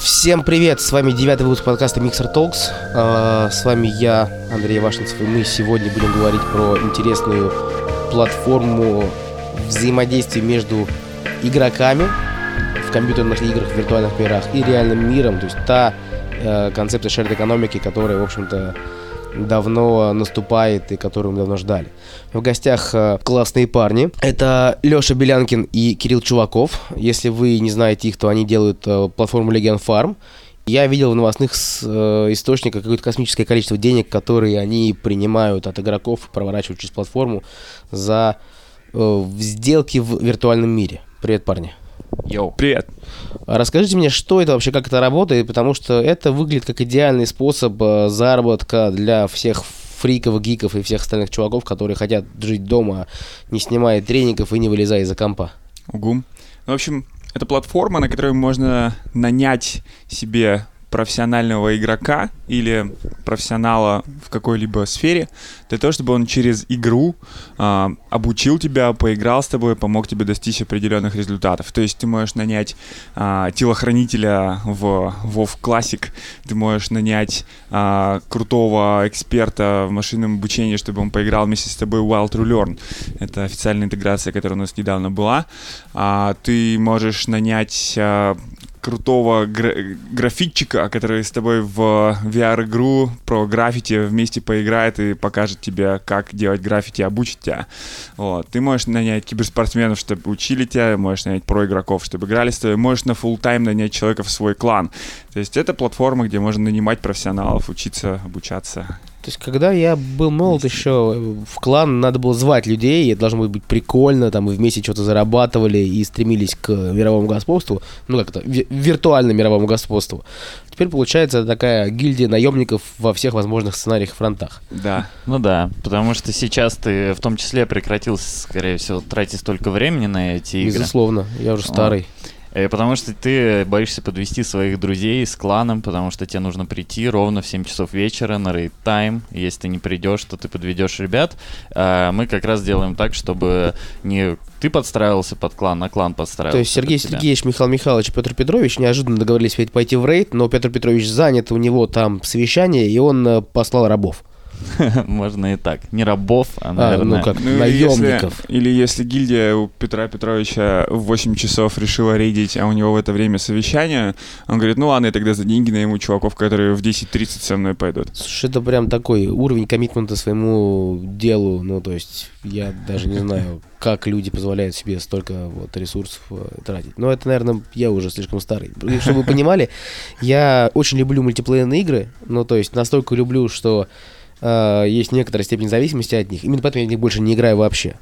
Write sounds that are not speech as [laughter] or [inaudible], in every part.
Всем привет, с вами девятый выпуск подкаста Mixer Talks. А, С вами я, Андрей Вашинцев, и мы сегодня будем говорить про интересную платформу взаимодействия между игроками в компьютерных играх, в виртуальных мирах и реальным миром. То есть та э, концепция shared экономики, которая, в общем-то, давно наступает и которую мы давно ждали. В гостях э, классные парни. Это Леша Белянкин и Кирилл Чуваков. Если вы не знаете их, то они делают э, платформу Legion Farm. Я видел в новостных э, источниках какое-то космическое количество денег, которые они принимают от игроков проворачивают через платформу за сделки в виртуальном мире. Привет, парни. Йоу. Привет. А Расскажите мне, что это вообще, как это работает, потому что это выглядит как идеальный способ э, заработка для всех фриков, гиков и всех остальных чуваков, которые хотят жить дома, не снимая тренингов и не вылезая из-за компа. Угу. Ну, в общем, это платформа, на которой можно нанять себе профессионального игрока или профессионала в какой-либо сфере для того, чтобы он через игру а, обучил тебя, поиграл с тобой, помог тебе достичь определенных результатов. То есть ты можешь нанять а, телохранителя в WoW Classic, ты можешь нанять а, крутого эксперта в машинном обучении, чтобы он поиграл вместе с тобой в Wild to. Это официальная интеграция, которая у нас недавно была. А, ты можешь нанять а, крутого гра- графитчика, который с тобой в VR-игру про граффити вместе поиграет и покажет тебе, как делать граффити, обучит тебя. Вот. Ты можешь нанять киберспортсменов, чтобы учили тебя, можешь нанять про-игроков, чтобы играли с тобой, можешь на full тайм нанять человека в свой клан. То есть это платформа, где можно нанимать профессионалов, учиться, обучаться. То есть, когда я был молод еще, в клан надо было звать людей, и это должно быть прикольно, там, и вместе что-то зарабатывали и стремились к мировому господству, ну, как это, ви- виртуальному мировому господству. Теперь получается такая гильдия наемников во всех возможных сценариях и фронтах. Да. Ну да, потому что сейчас ты в том числе прекратил, скорее всего, тратить столько времени на эти игры. Безусловно, я уже старый. Э, Потому что ты боишься подвести своих друзей с кланом, потому что тебе нужно прийти ровно в 7 часов вечера на рейд тайм. Если ты не придешь, то ты подведешь ребят. А Мы как раз делаем так, чтобы не ты подстраивался под клан, а клан подстраивался. То есть Сергей. Сергеевич, Михаил Михайлович Петр Петрович неожиданно договорились ведь пойти в рейд, но Петр Петрович занят, у него там совещание, и он э, послал рабов. [laughs] Можно и так. Не рабов, а, А, наверное... ну как, Ну, наемников. Если, или если гильдия у Петра Петровича в 8 часов решила рейдить, а у него в это время совещание, он говорит, ну ладно, я тогда за деньги найму чуваков, которые в 10.30 со мной пойдут. Слушай, это прям такой уровень коммитмента своему делу. Ну, то есть, я даже не знаю, как люди позволяют себе столько вот ресурсов э, тратить. Но это, наверное, я уже слишком старый. Чтобы вы понимали, я очень люблю мультиплеерные игры. Ну, то есть, настолько люблю, что э, есть некоторая степень зависимости от них. Именно поэтому я в них больше не играю вообще.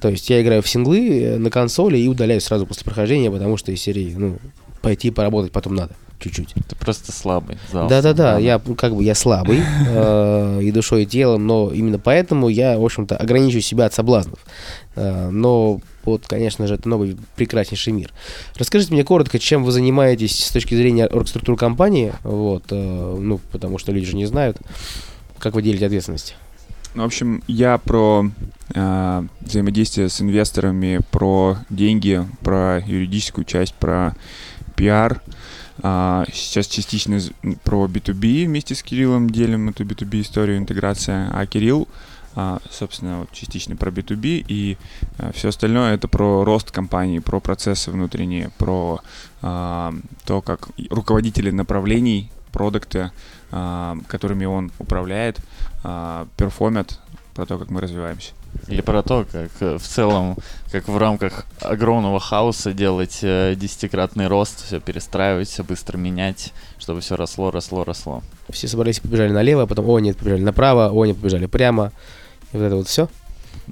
То есть, я играю в синглы э, на консоли и удаляюсь сразу после прохождения, потому что из серии, ну, пойти поработать потом надо. Чуть-чуть. Ты просто слабый. Да-да-да, я как бы я слабый э, и душой, и телом, но именно поэтому я, в общем-то, ограничиваю себя от соблазнов. Э, но вот, конечно же, это новый прекраснейший мир. Расскажите мне коротко, чем вы занимаетесь с точки зрения оргструктуры компании, вот, э, ну, потому что люди же не знают, как вы делите ответственность. Ну, в общем, я про э, взаимодействие с инвесторами, про деньги, про юридическую часть, про пиар. А, сейчас частично про B2B вместе с Кириллом делим эту B2B историю, интеграция. А Кирилл, а, собственно, вот частично про B2B и все остальное это про рост компании, про процессы внутренние, про а, то, как руководители направлений, продукты, а, которыми он управляет, а, перформят, про то, как мы развиваемся. Или про то, как э, в целом, как в рамках огромного хаоса делать э, десятикратный рост, все перестраивать, все быстро менять, чтобы все росло, росло, росло. Все собрались и побежали налево, а потом, о, нет, побежали направо, о, нет, побежали прямо. И вот это вот все.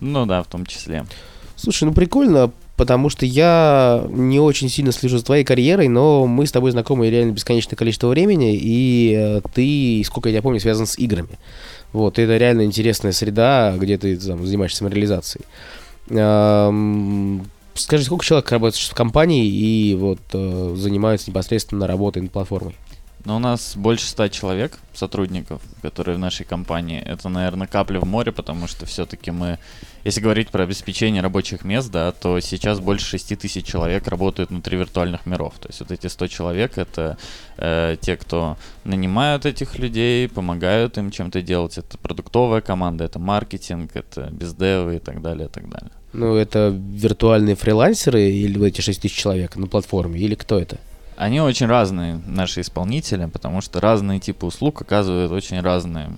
Ну да, в том числе. Слушай, ну прикольно, потому что я не очень сильно слежу за твоей карьерой, но мы с тобой знакомы реально бесконечное количество времени, и э, ты, сколько я помню, связан с играми. Вот, это реально интересная среда, где ты там, занимаешься самореализацией. Скажи, сколько человек работает в компании и вот э, занимаются непосредственно работой над платформой? Но у нас больше ста человек, сотрудников, которые в нашей компании. Это, наверное, капля в море, потому что все-таки мы Если говорить про обеспечение рабочих мест, да, то сейчас больше 6 тысяч человек работают внутри виртуальных миров. То есть вот эти 100 человек — это э, те, кто нанимают этих людей, помогают им чем-то делать. Это продуктовая команда, это маркетинг, это бездевы и так далее, и так далее. Ну, это виртуальные фрилансеры или эти 6 тысяч человек на платформе, или кто это? Они очень разные, наши исполнители, потому что разные типы услуг оказывают очень разные,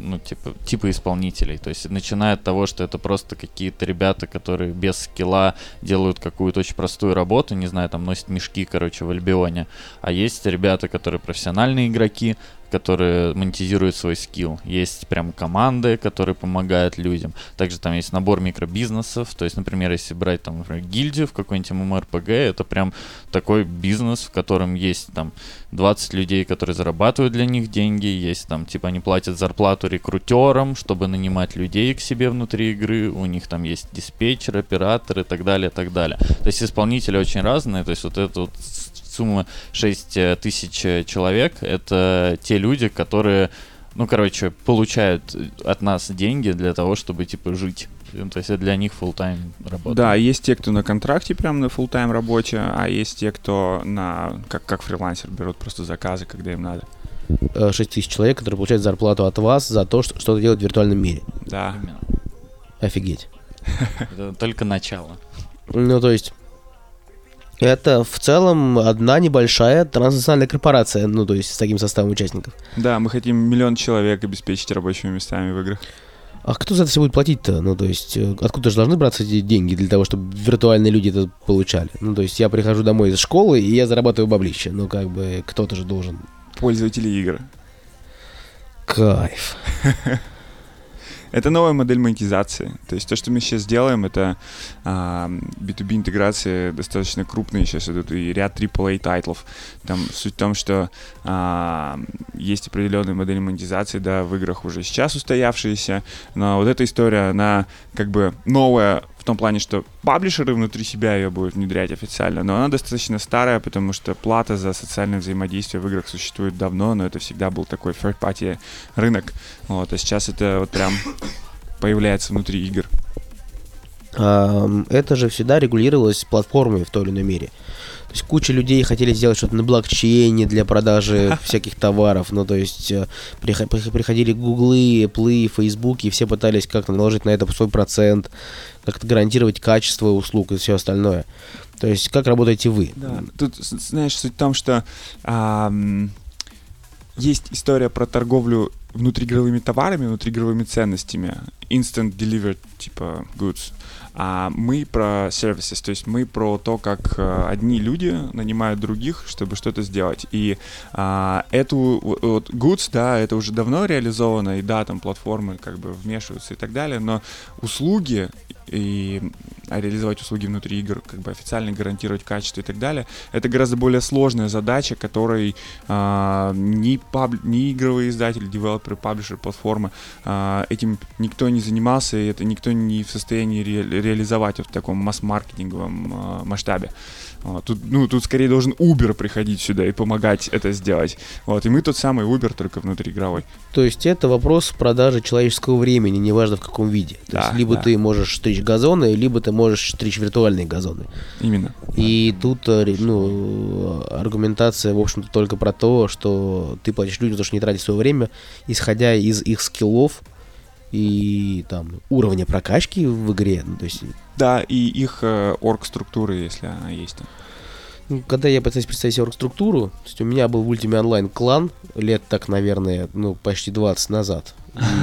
ну, типа, типы исполнителей. То есть, начиная от того, что это просто какие-то ребята, которые без скилла делают какую-то очень простую работу, не знаю, там, носят мешки, короче, в Альбионе. А есть ребята, которые профессиональные игроки, которые монетизируют свой скилл. Есть прям команды, которые помогают людям. Также там есть набор микробизнесов. То есть, например, если брать там, например, гильдию в какой-нибудь MMORPG, это прям такой бизнес, в котором есть там 20 людей, которые зарабатывают для них деньги. Есть там, типа, они платят зарплату рекрутерам, чтобы нанимать людей к себе внутри игры. У них там есть диспетчер, оператор и так далее, и так далее. То есть исполнители очень разные. То есть вот это вот сумма 6 э, тысяч э, человек, это те люди, которые, ну, короче, получают от нас деньги для того, чтобы, типа, жить. Ну, то есть это для них full тайм работа. Да, есть те, кто на контракте прям на full тайм работе, а есть те, кто на как, как фрилансер берут просто заказы, когда им надо. 6 э, тысяч человек, которые получают зарплату от вас за то, что что-то делают в виртуальном мире. Да. Именно. Офигеть. Это только начало. Ну, то есть, это в целом одна небольшая транснациональная корпорация, ну, то есть с таким составом участников. Да, мы хотим миллион человек обеспечить рабочими местами в играх. А кто за это все будет платить-то? Ну, то есть, э, откуда же должны браться эти деньги для того, чтобы виртуальные люди это получали? Ну, то есть, я прихожу домой из школы, и я зарабатываю баблище. Ну, как бы, кто-то же должен. Пользователи игр. Кайф. [laughs] Это новая модель монетизации. То есть то, что мы сейчас делаем, это а, B2B интеграции достаточно крупные сейчас идут и ряд AAA тайтлов. Там суть в том, что а, есть определенные модели монетизации, да, в играх уже сейчас устоявшиеся, но вот эта история, она как бы новая том плане, что паблишеры внутри себя ее будут внедрять официально, но она достаточно старая, потому что плата за социальное взаимодействие в играх существует давно, но это всегда был такой third-party рынок. Вот, а сейчас это вот прям появляется внутри игр. Это же всегда регулировалось платформой в той или иной мере. То есть куча людей хотели сделать что-то на блокчейне для продажи [laughs] всяких товаров. Ну, то есть э, приходили гуглы, Apple, Facebook, и все пытались как-то наложить на это свой процент, как-то гарантировать качество услуг и все остальное. То есть как работаете вы? Да. Тут, знаешь, суть в том, что а, есть история про торговлю внутриигровыми товарами, внутриигровыми ценностями. Instant delivered, типа, goods а мы про services, то есть мы про то, как э, одни люди нанимают других, чтобы что-то сделать. И а, эту вот Goods, да, это уже давно реализовано, и да, там платформы как бы вмешиваются и так далее, но услуги и а реализовать услуги внутри игр, как бы официально гарантировать качество и так далее, это гораздо более сложная задача, которой а, ни, паб, ни игровые издатели, девелоперы, паблишеры, платформы а, этим никто не занимался, и это никто не в состоянии ре, реализовать в таком масс-маркетинговом а, масштабе. Вот, тут, ну, тут скорее должен Uber приходить сюда и помогать это сделать. Вот, и мы тот самый Uber, только внутриигровой. То есть это вопрос продажи человеческого времени, неважно в каком виде. То да, есть либо да. ты можешь стричь газоны, либо ты можешь стричь виртуальные газоны. Именно. И тут э, ну, аргументация, в общем-то, только про то, что ты платишь людям за то, что не тратить свое время, исходя из их скиллов, и там уровня прокачки в игре. Ну, то есть... Да, и их э, орг-структуры, если она есть там. Ну, когда я пытаюсь представить себе орг-структуру, то есть у меня был в Ultimate Online клан лет так, наверное, ну, почти 20 назад.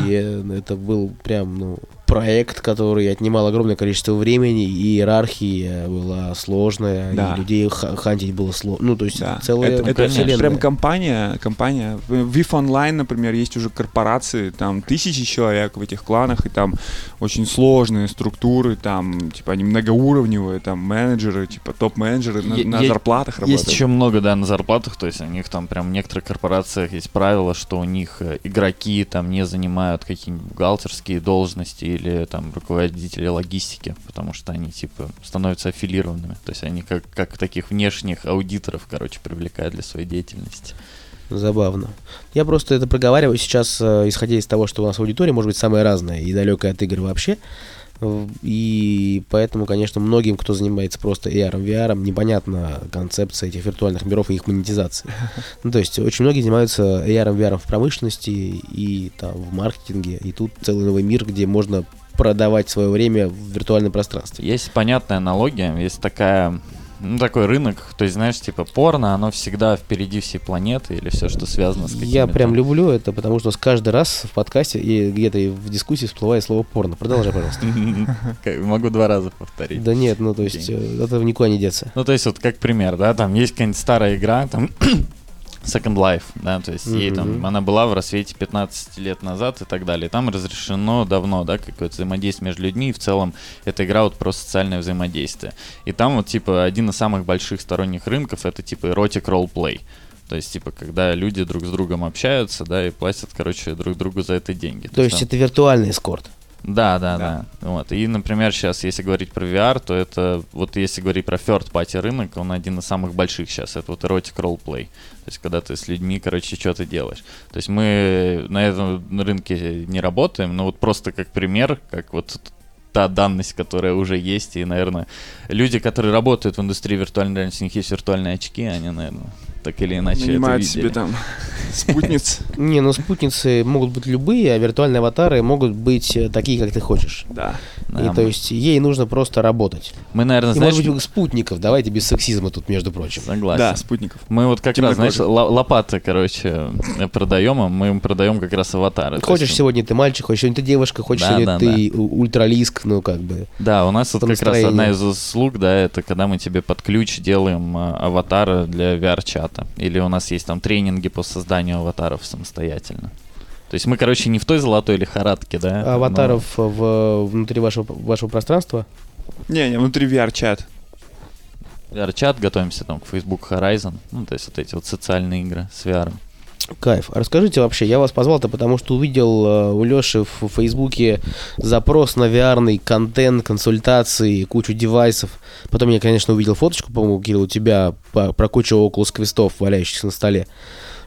И э, это был прям, ну, проект, который отнимал огромное количество времени, и иерархия была сложная, да. и людей хантить было сложно. Ну, то есть да. целая это, это вселенная. прям компания, компания. В VIF Online, например, есть уже корпорации, там тысячи человек в этих кланах, и там очень сложные структуры, там, типа, они многоуровневые, там, менеджеры, типа, топ-менеджеры на, на зарплатах работают. Есть еще много, да, на зарплатах, то есть у них там прям в некоторых корпорациях есть правило, что у них э, игроки там не занимают какие-нибудь бухгалтерские должности или там руководители логистики, потому что они типа становятся аффилированными. То есть они как, как таких внешних аудиторов, короче, привлекают для своей деятельности. Забавно. Я просто это проговариваю сейчас, э, исходя из того, что у нас аудитория может быть самая разная и далекая от игр вообще. И поэтому, конечно, многим, кто занимается просто AR, VR, непонятна концепция этих виртуальных миров и их монетизации. [laughs] Ну, то есть очень многие занимаются AR, VR в промышленности и там в маркетинге, и тут целый новый мир, где можно продавать свое время в виртуальном пространстве. Есть понятная аналогия, есть такая, ну, такой рынок, то есть, знаешь, типа порно, оно всегда впереди всей планеты или все, что связано с какими-то... Я прям люблю это, потому что с каждый раз в подкасте и где-то в дискуссии всплывает слово порно. Продолжай, пожалуйста. [laughs] Могу два раза повторить. Да нет, ну то есть э, этого никуда не деться. Ну, то есть, вот как пример, да, там есть какая-нибудь старая игра, там Second Life, да, то есть ей там, она была в рассвете 15 лет назад и так далее. Там разрешено давно, да, какое-то взаимодействие между людьми, и в целом эта игра вот про социальное взаимодействие. И там вот, типа, один из самых больших сторонних рынков это, типа, эротик ролл-плей. То есть, типа, когда люди друг с другом общаются, да, и платят, короче, друг другу за это деньги. То есть там- это виртуальный эскорт. Да, да, Да. да, Вот. И, например, сейчас, если говорить про VR, то это, вот если говорить про third party рынок, он один из самых больших сейчас. Это вот erotic roleplay. То есть, когда ты с людьми, короче, что-то делаешь. То есть, мы на этом рынке не работаем, но вот просто как пример, как вот та данность, которая уже есть, и, наверное, люди, которые работают в индустрии виртуальной реальности, у них есть виртуальные очки, они, наверное, так или иначе это Нанимают видели. себе там [laughs] спутниц. Не, ну спутницы могут быть любые, а виртуальные аватары могут быть э, такие, как ты хочешь. Да. И то есть ей нужно просто работать. мы, наверное, знаешь, может быть спутников, давайте без сексизма тут, между прочим. согласен. Да, спутников. Мы вот как раз, знаешь, лопаты, короче, э, продаем, а мы им продаем как раз аватары. Хочешь сегодня ты мальчик, хочешь сегодня ты девушка, хочешь сегодня ты ультралиск, ну как бы. Да, у нас вот как раз одна из услуг, да, это когда мы тебе под ключ делаем а, аватара для VR-чата. Или у нас есть там тренинги по созданию аватаров самостоятельно. То есть мы, короче, не в той золотой лихорадке, да? но Аватаров в, внутри вашего, вашего пространства. Не, не, внутри VR-чат. VR-чат, готовимся там к Facebook Horizon. Ну, то есть вот эти вот социальные игры с VR. Кайф. Расскажите вообще, я вас позвал-то потому, что увидел э, у Леши в Фейсбуке запрос на VR контент, консультации, кучу девайсов. Потом я, конечно, увидел фоточку, по-моему, Кирилл, у тебя про кучу Oculus квестов, валяющихся на столе.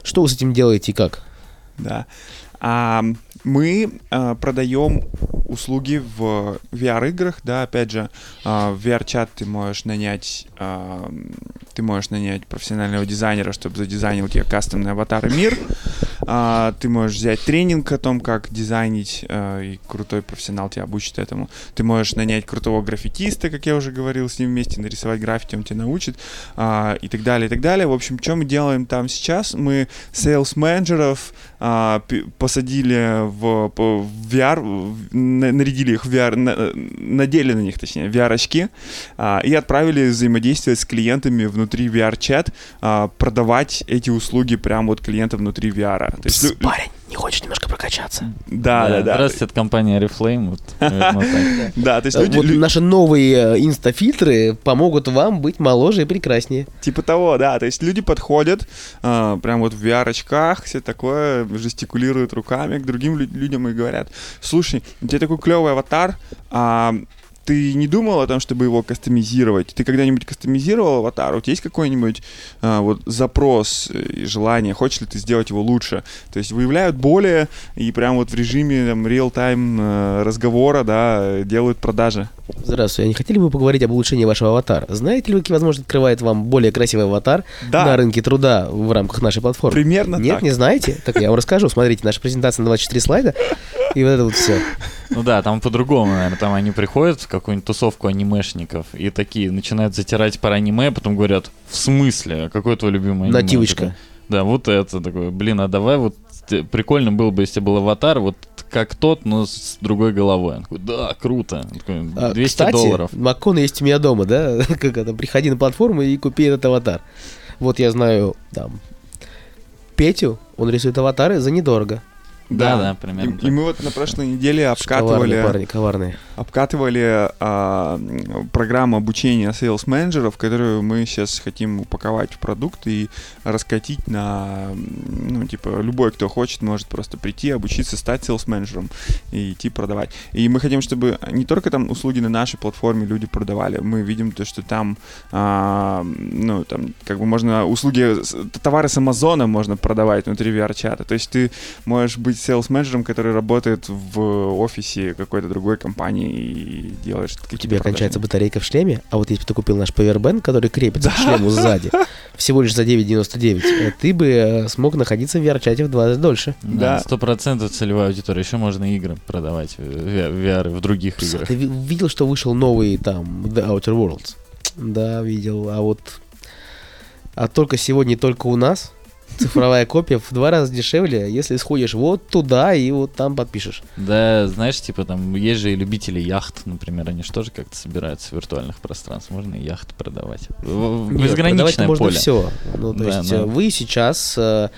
Что вы с этим делаете и как? Да. А, мы а, продаем услуги в VR-играх, да, опять же, а, в VR-чат ты можешь нанять, а, ты можешь нанять профессионального дизайнера, чтобы задизайнил тебе кастомный аватар и мир. А, ты можешь взять тренинг о том, как дизайнить, а, и крутой профессионал тебя обучит этому. Ты можешь нанять крутого граффитиста, как я уже говорил, с ним вместе нарисовать граффити, он тебя научит, а, и так далее, и так далее. В общем, что мы делаем там сейчас? Мы сейлс-менеджеров а, пи- посадили в, в VR, нарядили их в VR, на- надели на них, точнее, VR-очки, а, и отправили взаимодействовать с клиентами внутри VR-чат, а, продавать эти услуги прямо вот клиента внутри VR. То есть, парень, не хочешь немножко прокачаться? да, да, да. Здравствуйте, это компания Reflame. [laughs] Да, то есть Э, люди, наши новые э, инстафильтры помогут вам быть моложе и прекраснее. Типа того, да. То есть люди подходят, а, прям вот в VR-очках, все такое, жестикулируют руками к другим лю- людям и говорят, слушай, у тебя такой клевый аватар, а ты не думал о том, чтобы его кастомизировать? Ты когда-нибудь кастомизировал аватар? У тебя есть какой-нибудь а, вот запрос и желание? Хочешь ли ты сделать его лучше? То есть выявляют боли и прям вот в режиме там реал-тайм э, разговора, да, делают продажи. Здравствуйте, а не хотели бы поговорить об улучшении вашего аватара? Знаете ли вы, какие возможности открывает вам более красивый аватар Да. на рынке труда в рамках нашей платформы? Примерно Нет, так. не знаете? Так я вам расскажу. Смотрите, наша презентация на 24 слайда, и вот это вот все. Ну да, там по-другому, наверное. Там они приходят какую-нибудь тусовку анимешников и такие начинают затирать про аниме, а потом говорят, в смысле? А Какое твое любимое аниме? Нативочка. Да, вот это такое. Блин, а давай вот прикольно было бы, если был аватар, вот как тот, но с другой головой. Он такой, да, круто. Он такой, А, 200 Кстати, долларов. Маккон есть у меня дома, да? [laughs] Как это, приходи на платформу и купи этот аватар. Вот я знаю, там, Петю, он рисует аватары за недорого. Да, да, примерно И, так. и мы вот на прошлой неделе Коварные обкатывали, парни, коварные. обкатывали а, программу обучения sales менеджеров, которую мы сейчас хотим упаковать в продукт и раскатить на, ну, типа, любой, кто хочет, может просто прийти, обучиться, стать sales менеджером и идти продавать. И мы хотим, чтобы не только там услуги на нашей платформе люди продавали, мы видим то, что там, а, ну, там, как бы можно услуги, товары с Амазона можно продавать внутри VR-чата. То есть ты можешь быть сейлс-менеджером, который работает в офисе какой-то другой компании и делает У тебя кончается батарейка в шлеме, а вот если бы ты купил наш Powerbank, который крепится да. к шлему сзади, [laughs] всего лишь за 9,99, э, ты бы э, смог находиться в VR-чате в два раза дольше. Да, сто процентов целевая аудитория. Еще можно игры продавать, в VR в других играх. Ты видел, что вышел новый там The Outer Worlds? Да, видел. А вот... А только сегодня, только у нас цифровая копия в два раза дешевле, если сходишь вот туда и вот там подпишешь. Да, знаешь, типа там есть же и любители яхт, например, они же тоже как-то собираются в виртуальных пространствах, можно и яхты продавать. Нет, продавать можно поле. все. Ну, то да, есть да. вы сейчас э,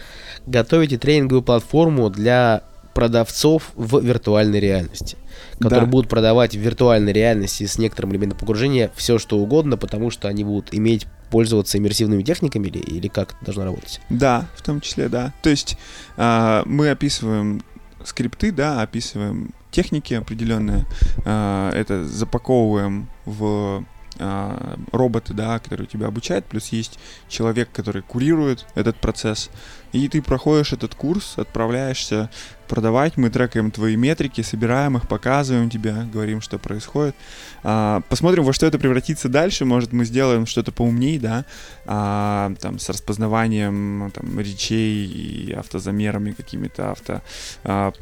готовите тренинговую платформу для продавцов в виртуальной реальности которые да. будут продавать в виртуальной реальности с некоторым элементом погружения все что угодно, потому что они будут иметь пользоваться иммерсивными техниками или, или как это должно работать? Да, в том числе, да. То есть э, мы описываем скрипты, да, описываем техники определенные, э, это запаковываем в э, роботы, да, которые тебя обучают, плюс есть человек, который курирует этот процесс, и ты проходишь этот курс, отправляешься продавать, мы трекаем твои метрики, собираем их, показываем тебе, говорим, что происходит. А, посмотрим, во что это превратится дальше. Может, мы сделаем что-то поумнее, да, а, там, с распознаванием там, речей и автозамерами какими-то авто а.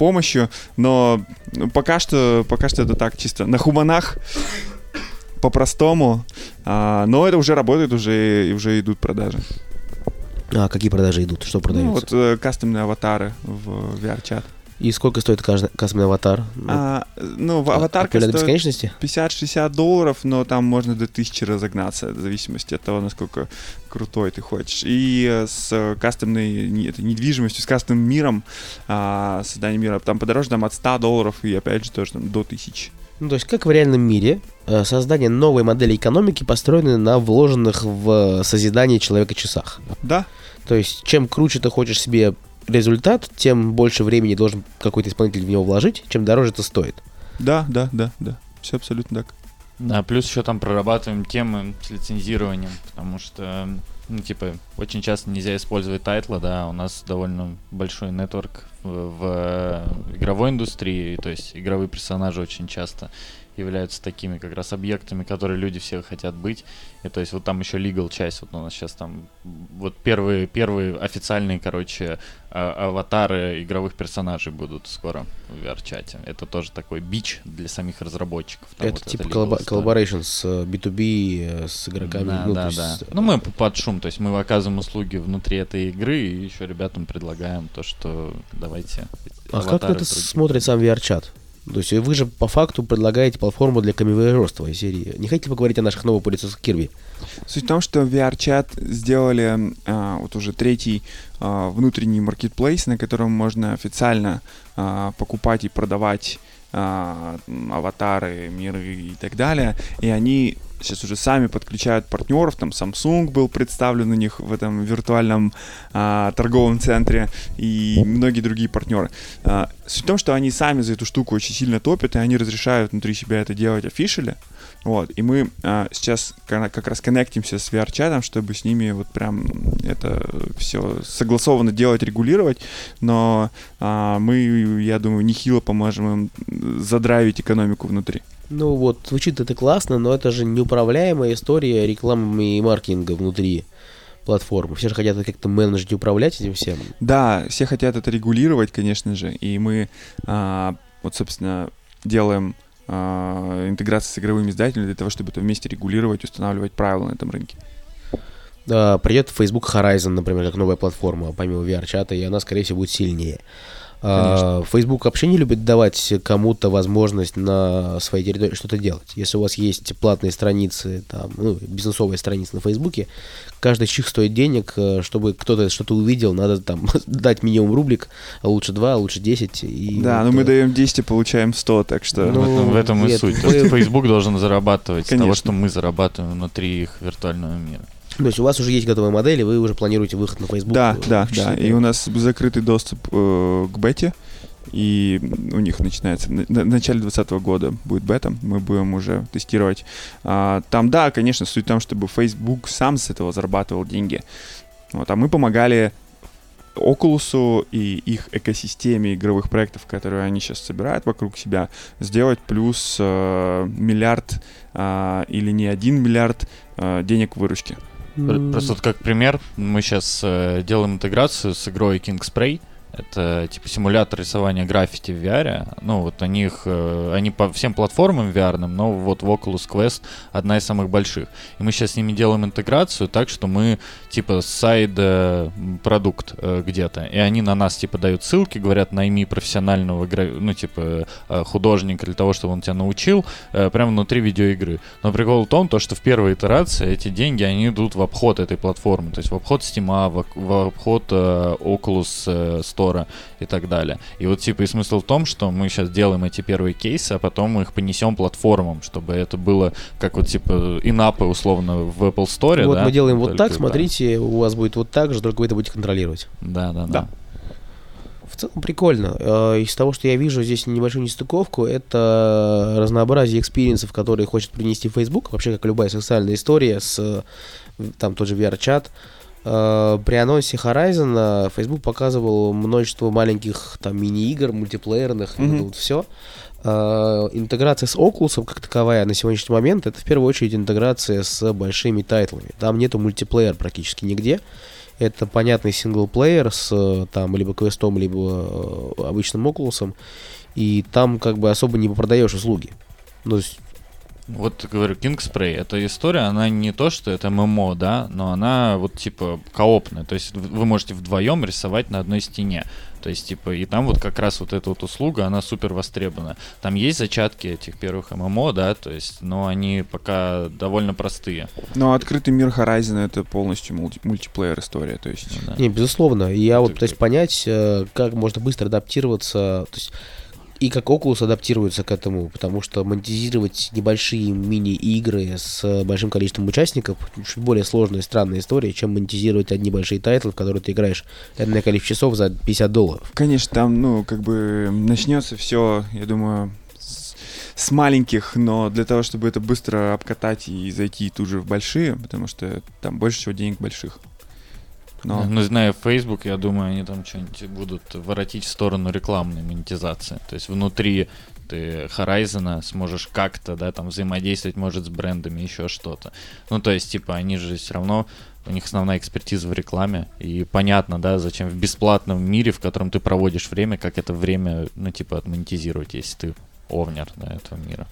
Но ну, пока что, пока что это так чисто на хуманах по-простому, а, но это уже работает, уже, уже идут продажи. А какие продажи идут? Что продаются? Ну, вот э, кастомные аватары в VR-чат. И сколько стоит каждый кастомный аватар? А, ну, а, аватарка стоит бесконечности? 50-60 долларов, но там можно до 1000 разогнаться, в зависимости от того, насколько крутой ты хочешь. И с кастомной это, недвижимостью, с кастомным миром, а, созданием мира, там подороже, там от 100 долларов и опять же тоже там, до 1000. Ну, то есть, как в реальном мире, э, создание новой модели экономики построено на вложенных в созидание человека часах. Да. То есть, чем круче ты хочешь себе результат, тем больше времени должен какой-то исполнитель в него вложить, чем дороже это стоит. Да, да, да, да. Все абсолютно так. Да, плюс еще там прорабатываем темы с лицензированием, потому что, ну, типа, очень часто нельзя использовать тайтлы, да, у нас довольно большой network в, в игровой индустрии, то есть игровые персонажи очень часто являются такими как раз объектами, которые люди все хотят быть. И то есть вот там еще legal часть, вот у нас сейчас там вот первые, первые официальные, короче, а, аватары игровых персонажей будут скоро в VR-чате. Это тоже такой бич для самих разработчиков. Там это вот типа collaboration с B2B, э, с игроками. Да, ну, да, да. Есть... Ну мы под шум, то есть мы оказываем услуги внутри этой игры и еще ребятам предлагаем то, что давайте. А как это смотрит сам VR-чат? То есть вы же по факту предлагаете платформу для камевоежорства из серии. Не хотите поговорить о наших новых пылесосах Кирби? Суть в том, что VR-чат сделали а, вот уже третий а, внутренний маркетплейс, на котором можно официально а, покупать и продавать а, аватары, миры и так далее. И они сейчас уже сами подключают партнеров, там Samsung был представлен у них в этом виртуальном а, торговом центре и многие другие партнеры. А, суть в том, что они сами за эту штуку очень сильно топят, и они разрешают внутри себя это делать офишели. Вот, и мы а, сейчас как раз коннектимся с VR-чатом, чтобы с ними вот прям это все согласованно делать, регулировать, но а, мы, я думаю, нехило поможем им задрайвить экономику внутри. Ну вот, звучит это классно, но это же неуправляемая история рекламы и маркетинга внутри платформы. Все же хотят как-то менеджить и управлять этим всем. Да, все хотят это регулировать, конечно же, и мы а, вот, собственно, делаем а, интеграцию с игровыми издателями для того, чтобы это вместе регулировать, устанавливать правила на этом рынке. Да, придет Facebook Horizon, например, как новая платформа, помимо VR-чата, и она, скорее всего, будет сильнее. Конечно. Facebook вообще не любит давать кому-то возможность на своей территории что-то делать. Если у вас есть платные страницы, там, ну, бизнесовые страницы на Фейсбуке, каждый чих стоит денег, э, чтобы кто-то что-то увидел, надо там [laughs] дать минимум рублик, а лучше 2, а лучше 10. И да, вот, но мы даем 10 и получаем 100, так что... Ну, в этом, в этом нет, и суть. Вы... Facebook должен зарабатывать Конечно. с того, что мы зарабатываем внутри их виртуального мира. То есть у вас уже есть готовые модели, вы уже планируете выход на Facebook? Да, да, да. И у нас закрытый доступ э, к бете. И у них начинается на, на начале 2020 года будет бета, мы будем уже тестировать. А, там, да, конечно, суть в том, чтобы Facebook сам с этого зарабатывал деньги. Вот, а мы помогали Oculus и их экосистеме игровых проектов, которые они сейчас собирают вокруг себя, сделать плюс э, миллиард э, или не один миллиард э, денег выручки. Просто как пример, мы сейчас э, делаем интеграцию с игрой King Spray. Это типа симулятор рисования граффити в VR. Ну, вот они их, э, они по всем платформам VR, но вот в Oculus Quest одна из самых больших. И мы сейчас с ними делаем интеграцию так, что мы типа сайд продукт э, где-то. И они на нас типа дают ссылки, говорят, найми профессионального, ну, типа э, художника для того, чтобы он тебя научил, прямо внутри видеоигры. Но прикол в том, то, что в первой итерации эти деньги, они идут в обход этой платформы. То есть в обход Steam, в, в обход Oculus Store Store и так далее. И вот типа и смысл в том, что мы сейчас делаем эти первые кейсы, а потом мы их понесем платформам, чтобы это было как вот типа in-app ы условно в Apple Store. Вот да? мы делаем вот так, смотрите, у вас будет вот так же, только вы это будете контролировать. Да, да, да. В целом прикольно. Э, из того, что я вижу здесь небольшую нестыковку, это разнообразие experience ов, которые хочет принести Facebook, вообще как любая социальная история с там тот же VRChat, Э, при анонсе Horizon э, Facebook показывал множество маленьких там мини-игр, мультиплеерных, mm-hmm. вот, вот все. Uh, интеграция с Oculus как таковая на сегодняшний момент это в первую очередь интеграция с большими тайтлами. Там нету мультиплеер практически нигде. Это понятный синглплеер с там либо квестом, либо обычным Oculus. И там как бы особо не продаешь услуги. Ну, вот говорю, Kingspray, эта история, она не то, что это ММО, да, но она вот типа коопная. То есть вы можете вдвоем рисовать на одной стене. То есть, типа, и там вот как раз вот эта вот услуга, она супер востребована. Там есть зачатки этих первых ММО, да, то есть, но они пока довольно простые. Но открытый мир Horizon это полностью мульти мультиплеер история, то есть. Ну да. Не, безусловно. Я вот пытаюсь понять, э, как можно быстро адаптироваться. То есть и как Oculus адаптируется к этому, потому что монетизировать небольшие мини-игры с большим количеством участников чуть более сложная и странная история, чем монетизировать одни большие тайтлы, в которые ты играешь энное количество часов за 50 долларов. Конечно, там, ну, как бы начнется все, я думаю, с маленьких, но для того, чтобы это быстро обкатать и зайти тут же в большие, потому что там больше всего денег больших. Но... Ну, зная Facebook, я думаю, они там что-нибудь будут воротить в сторону рекламной монетизации. То есть внутри ты Horizon сможешь как-то, да, там взаимодействовать, может, с брендами, еще что-то. Ну, то есть, типа, они же все равно, у них основная экспертиза в рекламе, и понятно, да, зачем в бесплатном мире, в котором ты проводишь время, как это время, ну, типа, отмонетизировать, если ты овнер, да, этого мира.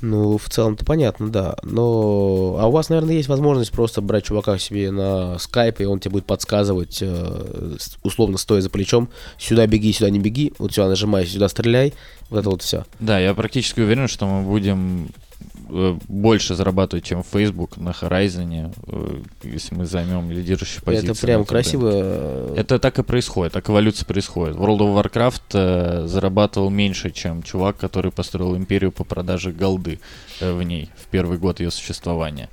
Ну, в целом-то понятно, да. Но... А у вас, наверное, есть возможность просто брать чувака себе на скайп, и он тебе будет подсказывать, э, условно стоя за плечом, сюда беги, сюда не беги, вот сюда нажимай, сюда стреляй, вот это вот все. Да, я практически уверен, что мы будем больше зарабатывать, чем Facebook на Horizon, э, если мы займем лидирующую позицию. Это прям красиво. Э, это так и происходит, так эволюция происходит. World of Warcraft э, зарабатывал меньше, чем чувак, который построил империю по продаже голды э, в ней в первый год ее существования.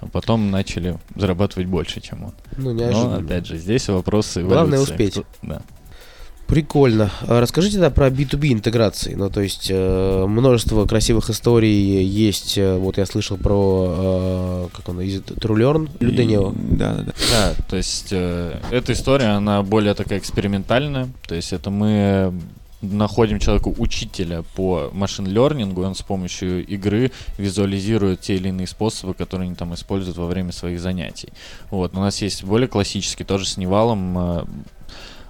А потом начали зарабатывать больше, чем он. Ну, неожиданно. Но, опять же, здесь вопросы эволюции. Главное успеть. Кто, да. Прикольно. А расскажите да, про B2B интеграции. Ну, то есть э, множество красивых историй есть. Э, вот я слышал про, э, как он, из True Люденео. Да, да, да. Да, то есть э, эта история, она более такая экспериментальная. То есть это мы находим человеку учителя по машин-лернингу, он с помощью игры визуализирует те или иные способы, которые они там используют во время своих занятий. Вот, у нас есть более классический, тоже с Невалом, э,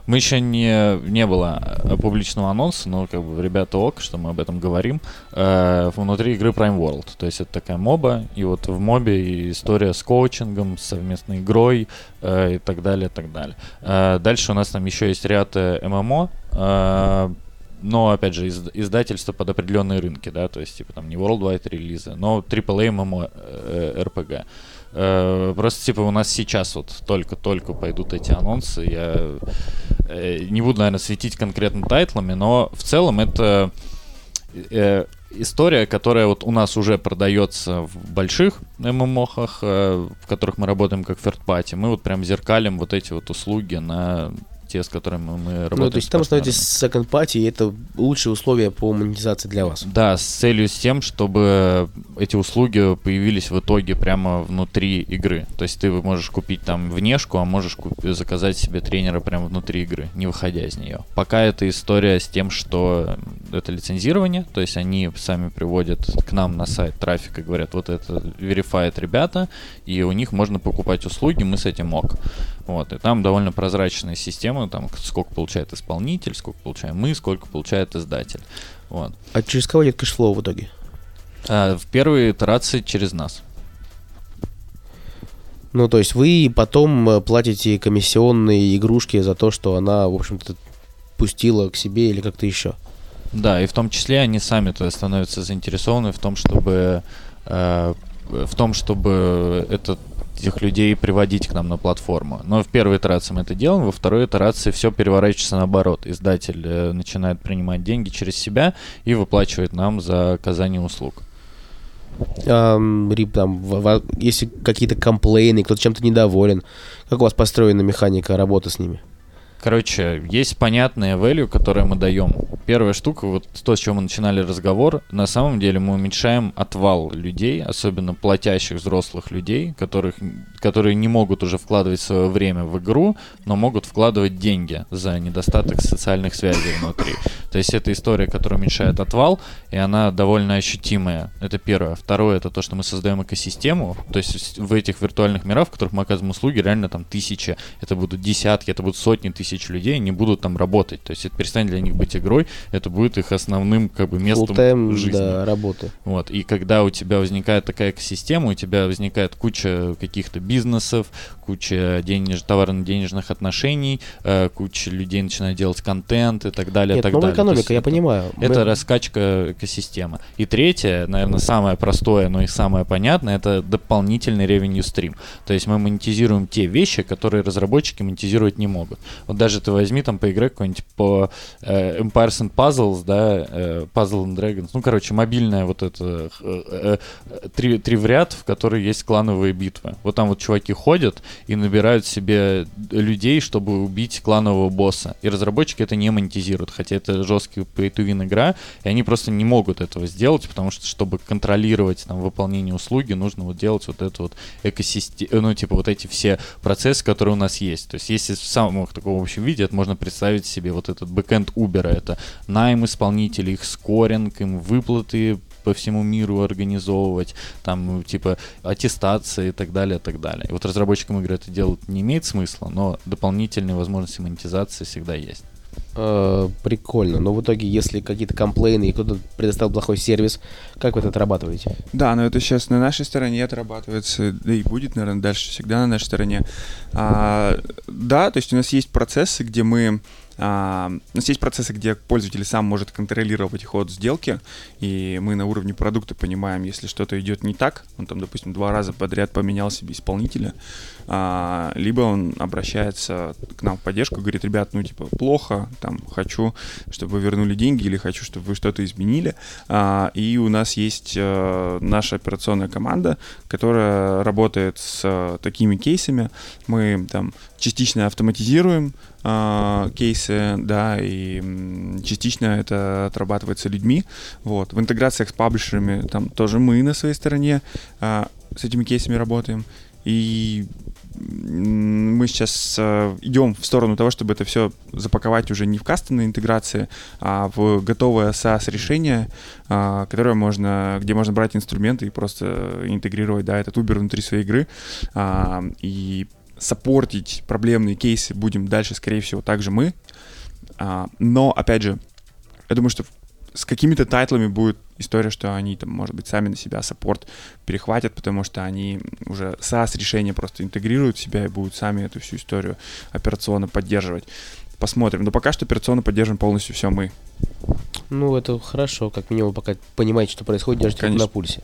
мы еще не, не было э, публичного анонса, но как бы ребята ок, что мы об этом говорим. Э, внутри игры Prime World. То есть это такая моба, и вот в мобе история с коучингом, с совместной игрой э, и так далее, и так далее. Э, дальше у нас там еще есть ряд э, ММО. Э, но, опять же, из, издательство под определенные рынки, да, то есть, типа, там, не worldwide релизы, но AAA MMO э, RPG. Э, просто, типа, у нас сейчас вот только-только пойдут эти анонсы. Я э, не буду, наверное, светить конкретно тайтлами, но в целом это э, история, которая вот у нас уже продается в больших ММОхах, в которых мы работаем как party. Мы вот прям зеркалим вот эти вот услуги на те, с которыми мы работаем. Ну, то есть там становитесь second party, и это лучшие условия по монетизации для вас. Да, с целью с тем, чтобы эти услуги появились в итоге прямо внутри игры. То есть ты можешь купить там внешку, а можешь куп- заказать себе тренера прямо внутри игры, не выходя из нее. Пока это история с тем, что это лицензирование, то есть они сами приводят к нам на сайт трафик и говорят, вот это верифает ребята, и у них можно покупать услуги, мы с этим ок. Вот, и там довольно прозрачная система, там сколько получает исполнитель, сколько получаем мы, сколько получает издатель. Вот. А через кого идет cash flow в итоге? А, в первой итерации через нас. Ну, то есть вы потом э, платите комиссионные игрушки за то, что она, в общем-то, пустила к себе или как-то еще. Да, и в том числе они сами-то становятся заинтересованы в том, чтобы э, в том, чтобы этот этих людей приводить к нам на платформу. Но в первой итерации мы это делаем, во второй итерации все переворачивается наоборот. Издатель э, начинает принимать деньги через себя и выплачивает нам за оказание услуг. Ам, Рип, там, в- в- если какие-то комплейны, кто-то чем-то недоволен, как у вас построена механика работы с ними? Короче, есть понятная value, которую мы даем. Первая штука, вот то, с чего мы начинали разговор, на самом деле мы уменьшаем отвал людей, особенно платящих взрослых людей, которых, которые не могут уже вкладывать свое время в игру, но могут вкладывать деньги за недостаток социальных связей внутри. То есть это история, которая уменьшает отвал, и она довольно ощутимая. Это первое. Второе, это то, что мы создаем экосистему. То есть в этих виртуальных мирах, в которых мы оказываем услуги, реально там тысячи, это будут десятки, это будут сотни тысяч людей, они будут там работать. То есть это перестанет для них быть игрой, это будет их основным как бы местом Full-time, жизни. да, работы. Вот. И когда у тебя возникает такая экосистема, у тебя возникает куча каких-то бизнесов, куча денеж... товарно-денежных отношений, э, куча людей начинает делать контент и так далее. Нет, так новая далее. То есть экономика, я это- понимаю. это Мы- раскачка экосистемы. И третье, наверное, самое простое, но и самое понятное, это дополнительный revenue stream. То есть мы монетизируем те вещи, которые разработчики монетизировать не могут. Вот даже ты возьми там поиграй какой-нибудь по э, Empires and Puzzles, да, э, Puzzle and Dragons, ну, короче, мобильная вот это э, э, три, три в ряд, в которой есть клановые битвы. Вот там вот чуваки ходят и набирают себе людей, чтобы убить кланового босса. И разработчики это не монетизируют, хотя это жесткий pay to win игра, и они просто не могут этого сделать, потому что, чтобы контролировать там выполнение услуги, нужно вот делать вот это вот экосистему, ну, типа вот эти все процессы, которые у нас есть. То есть если в самом таком общем виде, это можно представить себе вот этот бэкэнд Uber, это найм исполнителей, их скоринг, им выплаты по всему миру организовывать, там, типа, аттестации и так далее, и так далее. И вот разработчикам игры это делать не имеет смысла, но дополнительные возможности монетизации всегда есть. Э, прикольно. Но в итоге, если какие-то комплейны и кто-то предоставил плохой сервис, как вы это отрабатываете? Да, но это сейчас на нашей стороне отрабатывается, да и будет, наверное, дальше всегда на нашей стороне. А, да, то есть у нас есть процессы, где мы а, нас есть процессы, где пользователь сам может контролировать ход сделки, и мы на уровне продукта понимаем, если что-то идет не так, он там, допустим, два раза подряд поменял себе исполнителя, а, либо он обращается к нам в поддержку, говорит, ребят, ну типа плохо, там хочу, чтобы вы вернули деньги, или хочу, чтобы вы что-то изменили, А, и у нас есть э, наша операционная команда, которая работает с э, такими кейсами, мы там частично автоматизируем а, кейсы, да, и частично это отрабатывается людьми. Вот. В интеграциях с паблишерами там тоже мы на своей стороне а, с этими кейсами работаем. И мы сейчас э, идем в сторону того, чтобы это все запаковать уже не в кастомные интеграции, а в готовое SaaS решение, а, которое можно, где можно брать инструменты и просто интегрировать, да, этот Uber внутри своей игры. А, и саппортить проблемные кейсы будем дальше, скорее всего, также мы. А, но, опять же, я думаю, что с какими-то тайтлами будет история, что они там, может быть, сами на себя support перехватят, потому что они уже SaaS решения просто интегрируют в себя и будут сами эту всю историю операционно поддерживать. Посмотрим. Но пока что операционно поддерживаем полностью все мы. Ну, это хорошо, как минимум, пока понимаете, что происходит, держите руку Конечно. на пульсе.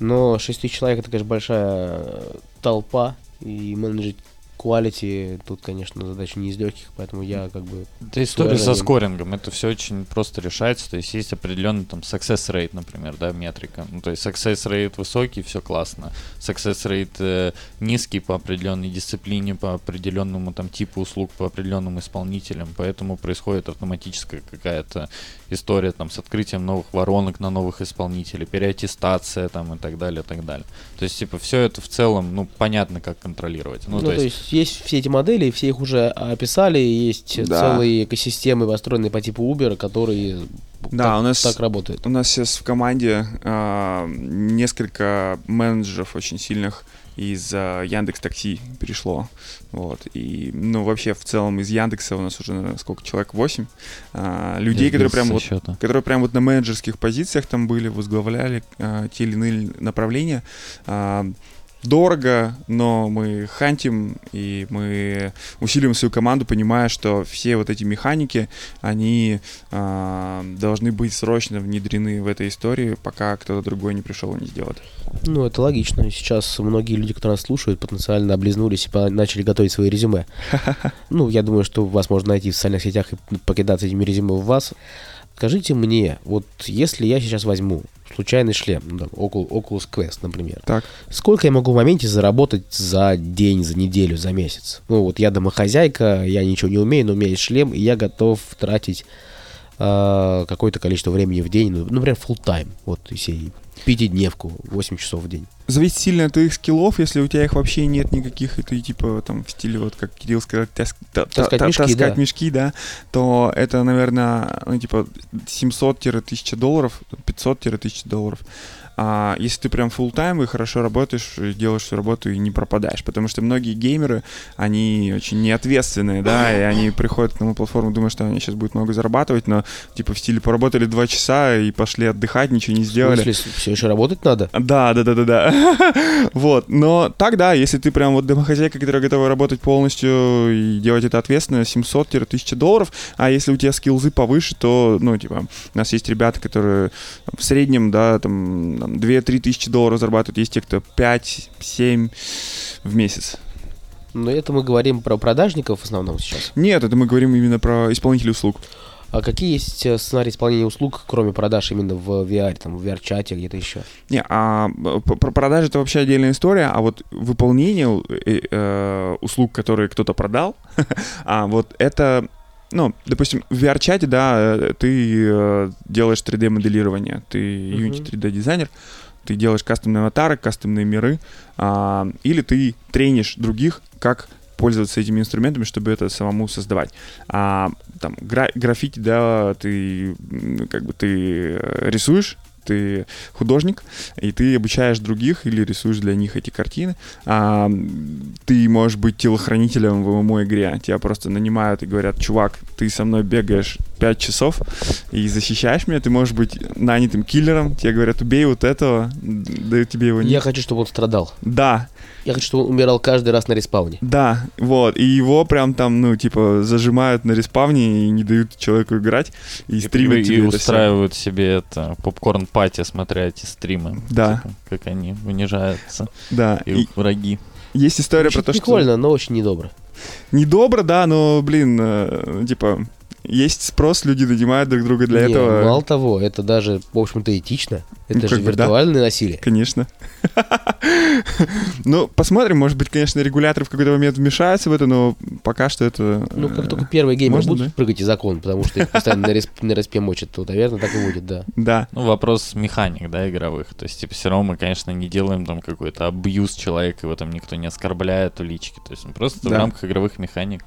Но 6 тысяч человек это, конечно, большая толпа, и менеджить quality тут, конечно, задача не из легких, поэтому я как бы... Это история со скорингом. Это все очень просто решается. То есть есть определенный там success rate, например, да, метрика. Ну, то есть success rate высокий, все классно. Success rate э, низкий по определенной дисциплине, по определенному там типу услуг, по определенным исполнителям. Поэтому происходит автоматическая какая-то история там с открытием новых воронок на новых исполнителей, переаттестация там и так далее, и так далее. То есть, типа, все это в целом, ну, понятно, как контролировать. Ну, Ну, то есть есть все эти модели, все их уже описали, есть Да. целые экосистемы, построенные по типу Uber, которые Да, так, у нас- так работают. У нас сейчас в команде а, несколько менеджеров очень сильных из Яндекс Такси перешло. Вот. И, ну, вообще, в целом, из Яндекса у нас уже, наверное, сколько человек? 8 а, людей, которые прям вот счета. которые прям вот на менеджерских позициях там были, возглавляли а, те или иные направления. А, дорого, но мы хантим и мы усиливаем свою команду, понимая, что все вот эти механики, они а, должны быть срочно внедрены в этой истории, пока кто-то другой не пришел и не сделает. Ну, это логично. Сейчас многие люди, которые нас слушают, потенциально облизнулись и начали готовить свои резюме. [laughs] Ну, я думаю, что вас можно найти в социальных сетях и покидаться этими резюме в вас. Скажите мне, вот если я сейчас возьму случайный шлем, ну, там, Ocul- Oculus Quest, например, Так. сколько я могу в моменте заработать за день, за неделю, за месяц? Ну, вот я домохозяйка, я ничего не умею, но у меня есть шлем, и я готов тратить э, какое-то количество времени в день, ну, например, full time, вот, если пятидневку, 8 часов в день. Зависит сильно от твоих скиллов, если у тебя их вообще нет никаких, и ты типа там в стиле, вот как Кирилл сказал, тас- та- та- Таскать та- мешки, таскать да. мешки, да, то это, наверное, ну, типа 700-1000 долларов, 500-1000 долларов. А если ты прям full тайм и хорошо работаешь, и делаешь всю работу и не пропадаешь, потому что многие геймеры, они очень неответственные, да, и они приходят на мою платформу, думают, что они сейчас будут много зарабатывать, но типа в стиле поработали два часа и пошли отдыхать, ничего не сделали. В смысле, все еще работать надо? Да, да, да, да, да. [laughs] вот. Но так, да, если ты прям вот домохозяйка, которая готова работать полностью и делать это ответственно, 700-1000 долларов. А если у тебя скиллзы повыше, то, ну, типа, у нас есть ребята, которые в среднем, да, там, там 2-3 тысячи долларов зарабатывают. Есть те, кто 5-7 в месяц. Но это мы говорим про продажников в основном сейчас. Нет, это мы говорим именно про исполнителей услуг. А какие есть э, сценарии исполнения услуг, кроме продаж именно в VR, там, в VR-чате, где-то еще? Не, а э, про продажи это вообще отдельная история, а вот выполнение э, э, услуг, которые кто-то продал, [laughs] а вот это, ну, допустим, в VR-чате, да, э, ты э, делаешь 3D-моделирование, ты Unity Мгм. 3D-дизайнер, ты делаешь кастомные аватары, кастомные миры, а, или ты тренишь других, как пользоваться этими инструментами, чтобы это самому создавать. А, там, гра- граффити, да, ты как бы ты э, рисуешь, ты художник, и ты обучаешь других или рисуешь для них эти картины. А, ты можешь быть телохранителем в ММО-игре. Тебя просто нанимают и говорят, чувак, ты со мной бегаешь 5 часов и защищаешь меня. Ты можешь быть нанятым киллером. Тебе говорят, убей вот этого, дают тебе его. Я хочу, чтобы он страдал. Да, Я хочу, чтобы он умирал каждый раз на респауне. да, вот. И его прям там, ну, типа, зажимают на респавне и не дают человеку играть. И, И, стримят и устраивают себе это попкорн-пати, смотря эти стримы. Да. Типа, как они унижаются. Да. И, И враги. есть история про Звучит то, что... прикольно, но очень недобро. Недобро, да, но, блин, э, типа, есть спрос, люди нанимают друг друга для Не, этого. Мало того, это даже, в общем-то, этично. Это Ну, же бы да. виртуальное насилие. Конечно. [laughs] Ну, посмотрим, может быть, конечно, регуляторы в какой-то момент вмешаются в это, но пока что это... Ну, как э, только первые геймеры можно, будут да? прыгать из окон, потому что их постоянно на респ- на респе мочат, то, наверное, так и будет, да. Да, Ну, вопрос механик, да, игровых. То есть, типа, все равно мы, конечно, не делаем там какой-то абьюз человека, его там никто не оскорбляет у лички. То есть, просто в рамках игровых механик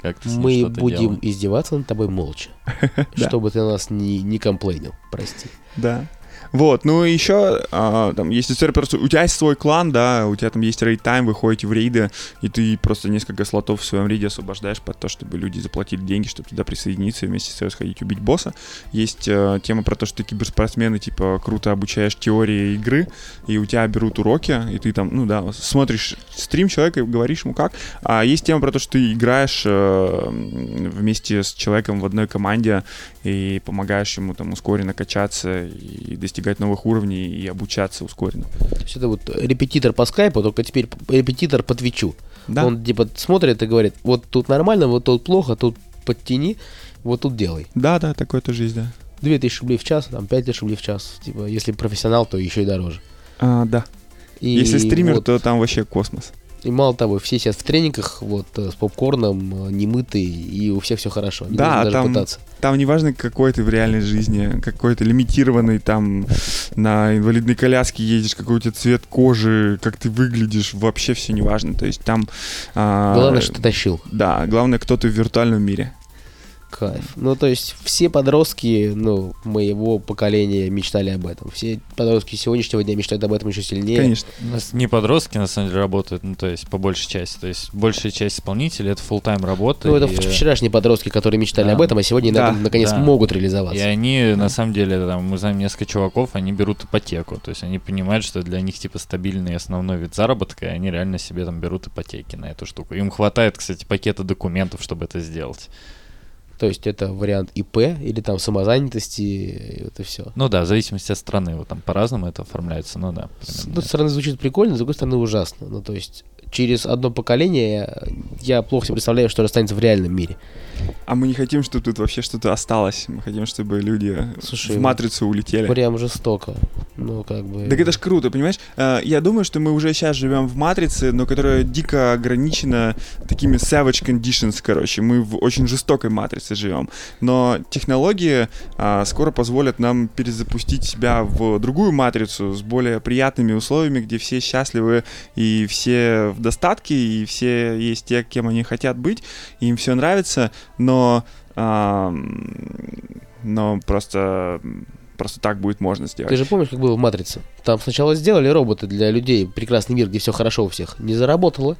как-то Мы будем делаем. издеваться над тобой молча, [laughs] чтобы ты нас не, не комплейнил, прости. да. Вот, ну и еще а, там есть история просто, у тебя есть свой клан, да, у тебя там есть рейд тайм, вы ходите в рейды, и ты просто несколько слотов в своем рейде освобождаешь под то, чтобы люди заплатили деньги, чтобы туда присоединиться и вместе с тобой сходить убить босса. Есть э, тема про то, что ты киберспортсмен и типа круто обучаешь теории игры, и у тебя берут уроки, и ты там, ну да, смотришь стрим человека и говоришь ему как. А есть тема про то, что ты играешь э, вместе с человеком в одной команде и помогаешь ему там ускоренно качаться и достигать новых уровней и обучаться ускоренно. То есть это вот репетитор по скайпу, только теперь репетитор по твичу. Да. Он типа смотрит и говорит, вот тут нормально, вот тут плохо, тут подтяни, вот тут делай. Да, да, такое тоже есть, да. 2000 рублей в час, там 5000 рублей в час. Типа, если профессионал, то еще и дороже. А, да. И Если стример, вот, то там вообще космос. И мало того, все сейчас в тренингах, вот, э, с попкорном, э, немытые, и у всех все хорошо. Не Да, даже там- пытаться. Там неважно, какой ты в реальной жизни, какой ты лимитированный, там на инвалидной коляске едешь, какой у тебя цвет кожи, как ты выглядишь, вообще все неважно. То есть там... а, Главное, что ты тащил. Да, главное, кто ты в виртуальном мире. Кайф. Ну, то есть, все подростки, ну, моего поколения мечтали об этом. Все подростки сегодняшнего дня мечтают об этом еще сильнее. Конечно. У нас не подростки, на самом деле, работают, ну, то есть, по большей части. То есть, большая часть исполнителей — это full-time работа. Ну, это и- вчерашние подростки, которые мечтали Да. об этом, а сегодня на Да, этом, наконец да. могут И реализоваться. они, на самом деле, там, мы знаем несколько чуваков, они берут ипотеку. То есть они понимают, что для них, типа, стабильный основной вид заработка, и они реально себе там берут ипотеки на эту штуку. Им хватает, кстати, пакета документов, чтобы это сделать. То есть это вариант ИП или там самозанятости, и это все. Ну да, в зависимости от страны, вот там по-разному это оформляется, ну да. С одной стороны звучит прикольно, с другой стороны ужасно. Ну, то есть через одно поколение я плохо себе представляю, что останется в реальном мире. А мы не хотим, чтобы тут вообще что-то осталось. Мы хотим, чтобы люди Слушай, в матрицу улетели. Прям жестоко. Ну, как бы... Так это ж круто, понимаешь? Э, Я думаю, что мы уже сейчас живем в матрице, но которая дико ограничена такими savage conditions, короче. Мы в очень жестокой матрице живем. Но технологии а, скоро позволят нам перезапустить себя в другую матрицу с более приятными условиями, где все счастливы и все в достатке, и все есть те, кем они хотят быть, и им все нравится, но, ам, но просто, просто так будет можно сделать. Ты же помнишь, как было в «Матрице»? Там сначала сделали роботы для людей, прекрасный мир, где все хорошо у всех. Не заработало.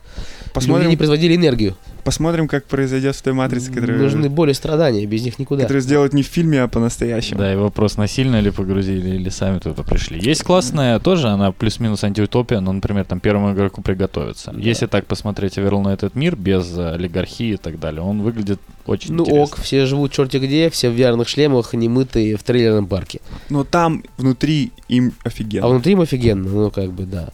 Посмотрим, Люди не производили энергию. Посмотрим, как произойдет в той матрице, которая, Нужны боли и страдания, без них никуда. которую сделать не в фильме, а по-настоящему. Да, и вопрос, насильно ли погрузили или сами туда пришли. Есть классная тоже, она плюс-минус антиутопия, но, например, там первому игроку приготовиться. Если так посмотреть Overall на этот мир без э, олигархии и так далее, он выглядит очень Ну интересно. ок, все живут черти где, все в VR шлемах, немытые в трейлерном парке. Но там внутри им офигенно. А внутри им офигенно, ну как бы да.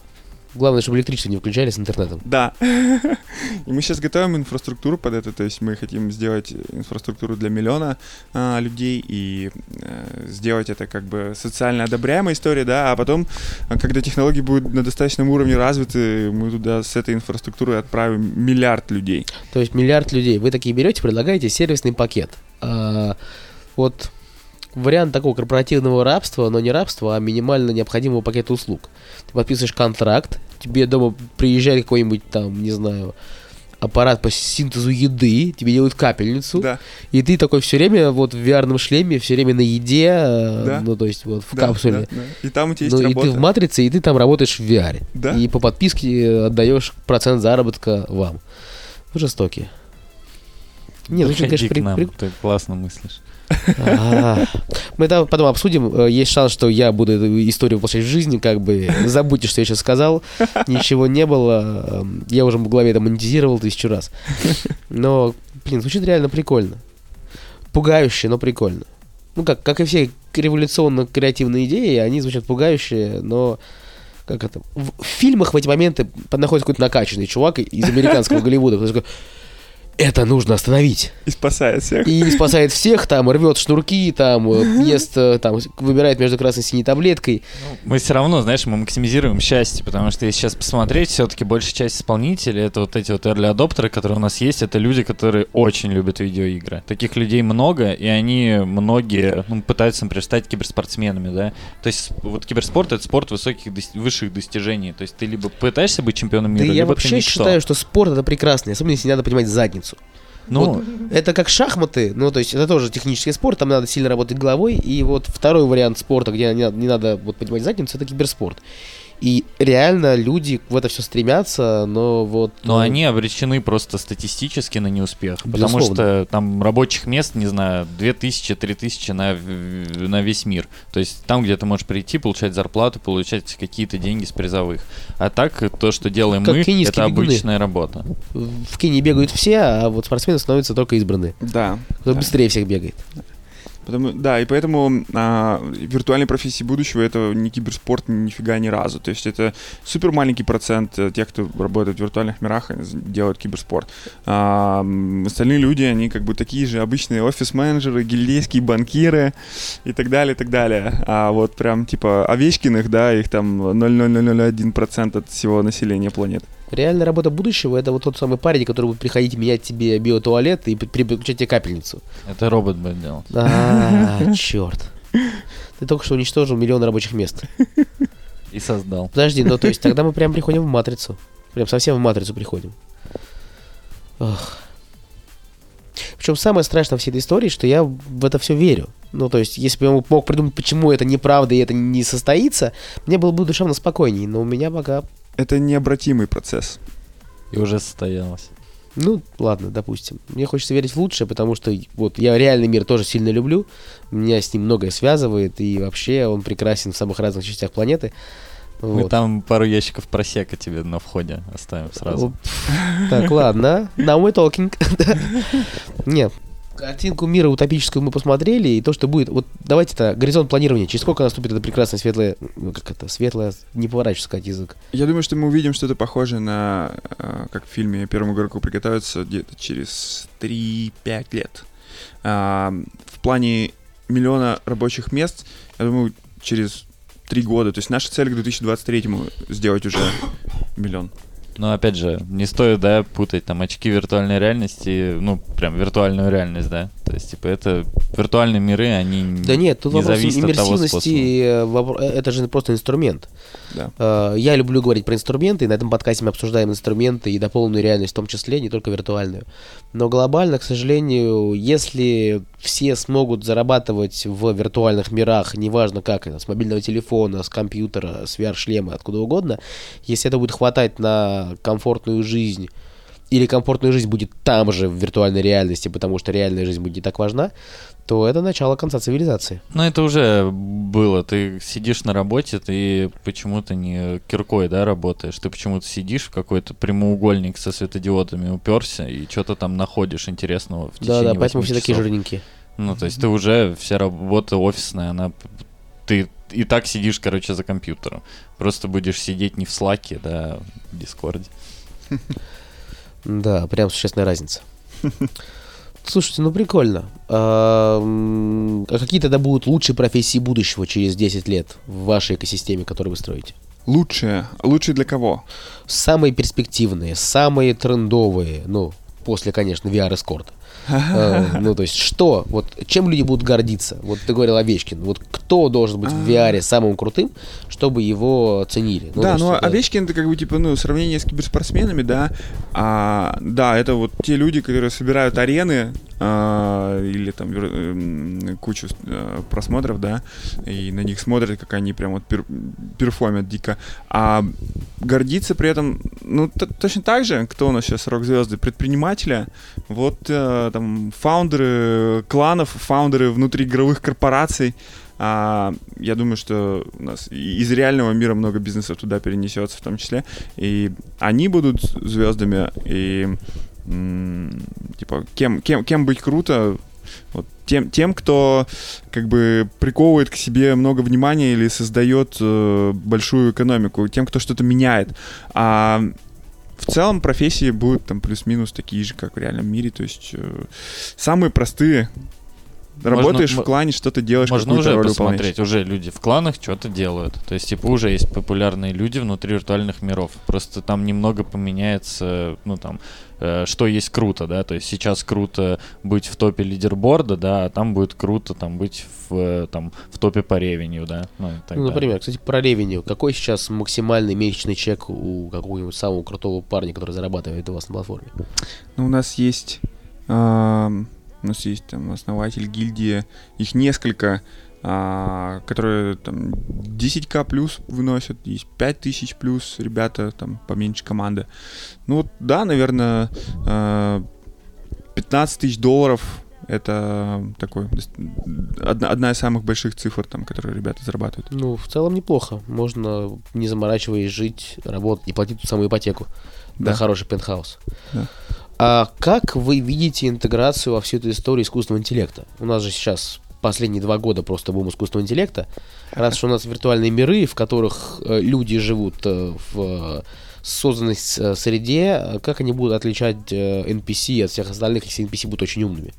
Главное, чтобы электричество не включали с интернетом. Да. [laughs] И мы сейчас готовим инфраструктуру под это, то есть мы хотим сделать инфраструктуру для миллиона а, людей и э, сделать это как бы социально одобряемая история, да, а потом, а, когда технологии будут на достаточном уровне развиты, мы туда с этой инфраструктурой отправим миллиард людей. То есть миллиард людей. Вы такие берете, предлагаете сервисный пакет. А, вот вариант такого корпоративного рабства, но не рабства, а минимально необходимого пакета услуг. Ты подписываешь контракт, тебе дома приезжает какой-нибудь там, не знаю, аппарат по синтезу еды, тебе делают капельницу, Да, и ты такой все время вот в VR шлеме, все время на еде, э, Да. ну то есть вот в да, капсуле. да, да. И там у тебя есть Ну и работа. ты в матрице, и ты там работаешь в VR. Да. И по подписке отдаешь процент заработка вам. Вы жестокие. Не, ну, конечно, к при- нам, при- ты классно мыслишь. Мы это потом обсудим. Э, Есть шанс, что я буду эту историю воплощать в жизни, как бы забудьте, что я сейчас сказал. Ничего не было. Эм, Я уже в голове это монетизировал тысячу раз. Но, блин, звучит реально прикольно. Пугающе, но прикольно. Ну, как, как и все революционно-креативные идеи, они звучат пугающе, но как это? В фильмах в эти моменты находится какой-то накачанный чувак из американского Голливуда, это нужно остановить. И спасает всех. И спасает всех, там, рвет шнурки, там, э, ест, э, там, выбирает между красной и синей таблеткой. Мы все равно, знаешь, мы максимизируем счастье, потому что если сейчас посмотреть, все-таки большая часть исполнителей это вот эти вот early адоптеры, которые у нас есть, это люди, которые очень любят видеоигры. Таких людей много, и они многие ну, пытаются, например, стать киберспортсменами, да. То есть вот киберспорт это спорт высоких высших достижений. То есть ты либо пытаешься быть чемпионом Да мира, я либо ты вообще никто. считаю, что спорт это прекрасно, особенно если не надо понимать задницу. Ну, Вот это как шахматы, ну, то есть это тоже технический спорт, там надо сильно работать головой, и вот второй вариант спорта, где не надо, не надо вот понимать задницу, это киберспорт. И реально люди в это все стремятся, но вот... Но ну, они обречены просто статистически на неуспех. Потому Безусловно. что там рабочих мест, не знаю, 2000-3000 на, на весь мир. То есть там, где ты можешь прийти, получать зарплату, получать какие-то деньги с призовых. А так, то, что делаем Как мы, это бегуны. обычная работа. В Кении бегают все, а вот спортсмены становятся только избранные. Да. Кто да. быстрее всех бегает. Потому, да, и поэтому а, виртуальные профессии будущего это не киберспорт нифига ни разу. То есть это супер маленький процент э, тех, кто работает в виртуальных мирах, делают киберспорт. А, остальные люди, они как бы такие же обычные офис-менеджеры, гильдейские банкиры и так далее, и так далее. А вот прям типа Овечкиных, да, их там 0,0001% от всего населения планеты. Реальная работа будущего это вот тот самый парень, который будет приходить менять тебе биотуалет и переключать тебе капельницу. Это робот будет делать. А, [laughs] черт. Ты только что уничтожил миллион рабочих мест. И создал. Подожди, ну то есть тогда мы прям приходим в матрицу. Прям совсем в матрицу приходим. Ох. Причем самое страшное в всей этой истории, что я в это все верю. Ну, то есть, если бы я мог придумать, почему это неправда и это не состоится, мне было бы душевно спокойней. Но у меня пока это необратимый процесс. И уже состоялось. Ну, ладно, допустим. Мне хочется верить в лучшее, потому что вот я реальный мир тоже сильно люблю. Меня с ним многое связывает, и вообще он прекрасен в самых разных частях планеты. Мы вот. там пару ящиков просека тебе на входе оставим сразу. Так, ладно. Now we're talking. [laughs] Нет, картинку мира утопическую мы посмотрели, и то, что будет... Вот давайте-то, горизонт планирования. Через сколько наступит это прекрасное светлое... Ну, как это? Светлое... Не поворачивается сказать язык. Я думаю, что мы увидим что-то похожее на... Э, как в фильме «Первому игроку приготовиться» где-то через 3-5 лет. А, в плане миллиона рабочих мест, я думаю, через 3 года. То есть наша цель к 2023 сделать уже миллион. Но опять же, не стоит, да, путать там очки виртуальной реальности, ну, прям виртуальную реальность, да. То есть, типа, это виртуальные миры, они да нет, тут не зависят от того способа. Э, это же просто инструмент. Да. Э, я люблю говорить про инструменты, и на этом подкасте мы обсуждаем инструменты и дополненную реальность в том числе, не только виртуальную. Но глобально, к сожалению, если все смогут зарабатывать в виртуальных мирах, неважно как это, с мобильного телефона, с компьютера, с VR-шлема, откуда угодно, если это будет хватать на комфортную жизнь, или комфортная жизнь будет там же, в виртуальной реальности, потому что реальная жизнь будет не так важна, то это начало конца цивилизации. Ну, это уже было. Ты сидишь на работе, ты почему-то не киркой, да, работаешь. Ты почему-то сидишь в какой-то прямоугольник со светодиодами уперся и что-то там находишь интересного в течение Да, да, поэтому все часов. такие жирненькие. Ну, то есть ты уже, вся работа офисная, она... Ты и так сидишь, короче, за компьютером. Просто будешь сидеть не в Слаке, да, в Дискорде. [laughs] Да, прям существенная разница. Слушайте, ну прикольно. А, а какие тогда будут лучшие профессии будущего через 10 лет в вашей экосистеме, которую вы строите? Лучшие? Лучшие для кого? Самые перспективные, самые трендовые, ну, после, конечно, VR-эскорта. Э, ну, то есть, что, вот, чем люди будут гордиться? Вот ты говорил Овечкин, вот кто должен быть в VR самым крутым, чтобы его ценили? Ну, да, ну, Овечкин, это как бы, типа, ну, сравнение с киберспортсменами, да, а, да, это вот те люди, которые собирают арены, а, или там э, кучу э, просмотров, да, и на них смотрят, как они прям вот пер, перформят дико. А гордиться при этом, ну, точно так же, кто у нас сейчас рок-звезды, предпринимателя, вот э, там фаундеры кланов, фаундеры внутриигровых корпораций, а, я думаю, что у нас из реального мира много бизнесов туда перенесется в том числе. И они будут звездами, и типа, кем, кем, кем быть круто, вот, тем, тем, кто как бы приковывает к себе много внимания или создает э, большую экономику, тем, кто что-то меняет. А в целом профессии будут там плюс-минус такие же, как в реальном мире. То есть э, самые простые Работаешь можно, в клане, что-то делаешь, Можно уже роль посмотреть, выполняешь. уже люди в кланах что-то делают. То есть, типа, уже есть популярные люди внутри виртуальных миров. Просто там немного поменяется, ну, там, э, что есть круто, да. То есть сейчас круто быть в топе лидерборда, да, а там будет круто там быть в, э, там, в топе по ревеню, да. Ну, ну например, кстати, про ревеню. Какой сейчас максимальный месячный чек у какого-нибудь самого крутого парня, который зарабатывает у вас на платформе? Ну, у нас есть... Э у нас есть там основатель гильдии, их несколько, а, которые там 10к плюс выносят, есть 5000 плюс ребята, там поменьше команды. Ну вот, да, наверное, 15 а, тысяч долларов это такой одна, одна из самых больших цифр, там, которые ребята зарабатывают. Ну, в целом неплохо. Можно, не заморачиваясь, жить, работать и платить ту самую ипотеку да. на хороший пентхаус. Да. А как вы видите интеграцию во всю эту историю искусственного интеллекта? У нас же сейчас последние два года просто бум искусственного интеллекта. Раз уж у нас виртуальные миры, в которых э, люди живут э, в созданной с- среде, э, как они будут отличать э, NPC от всех остальных, если NPC будут очень умными?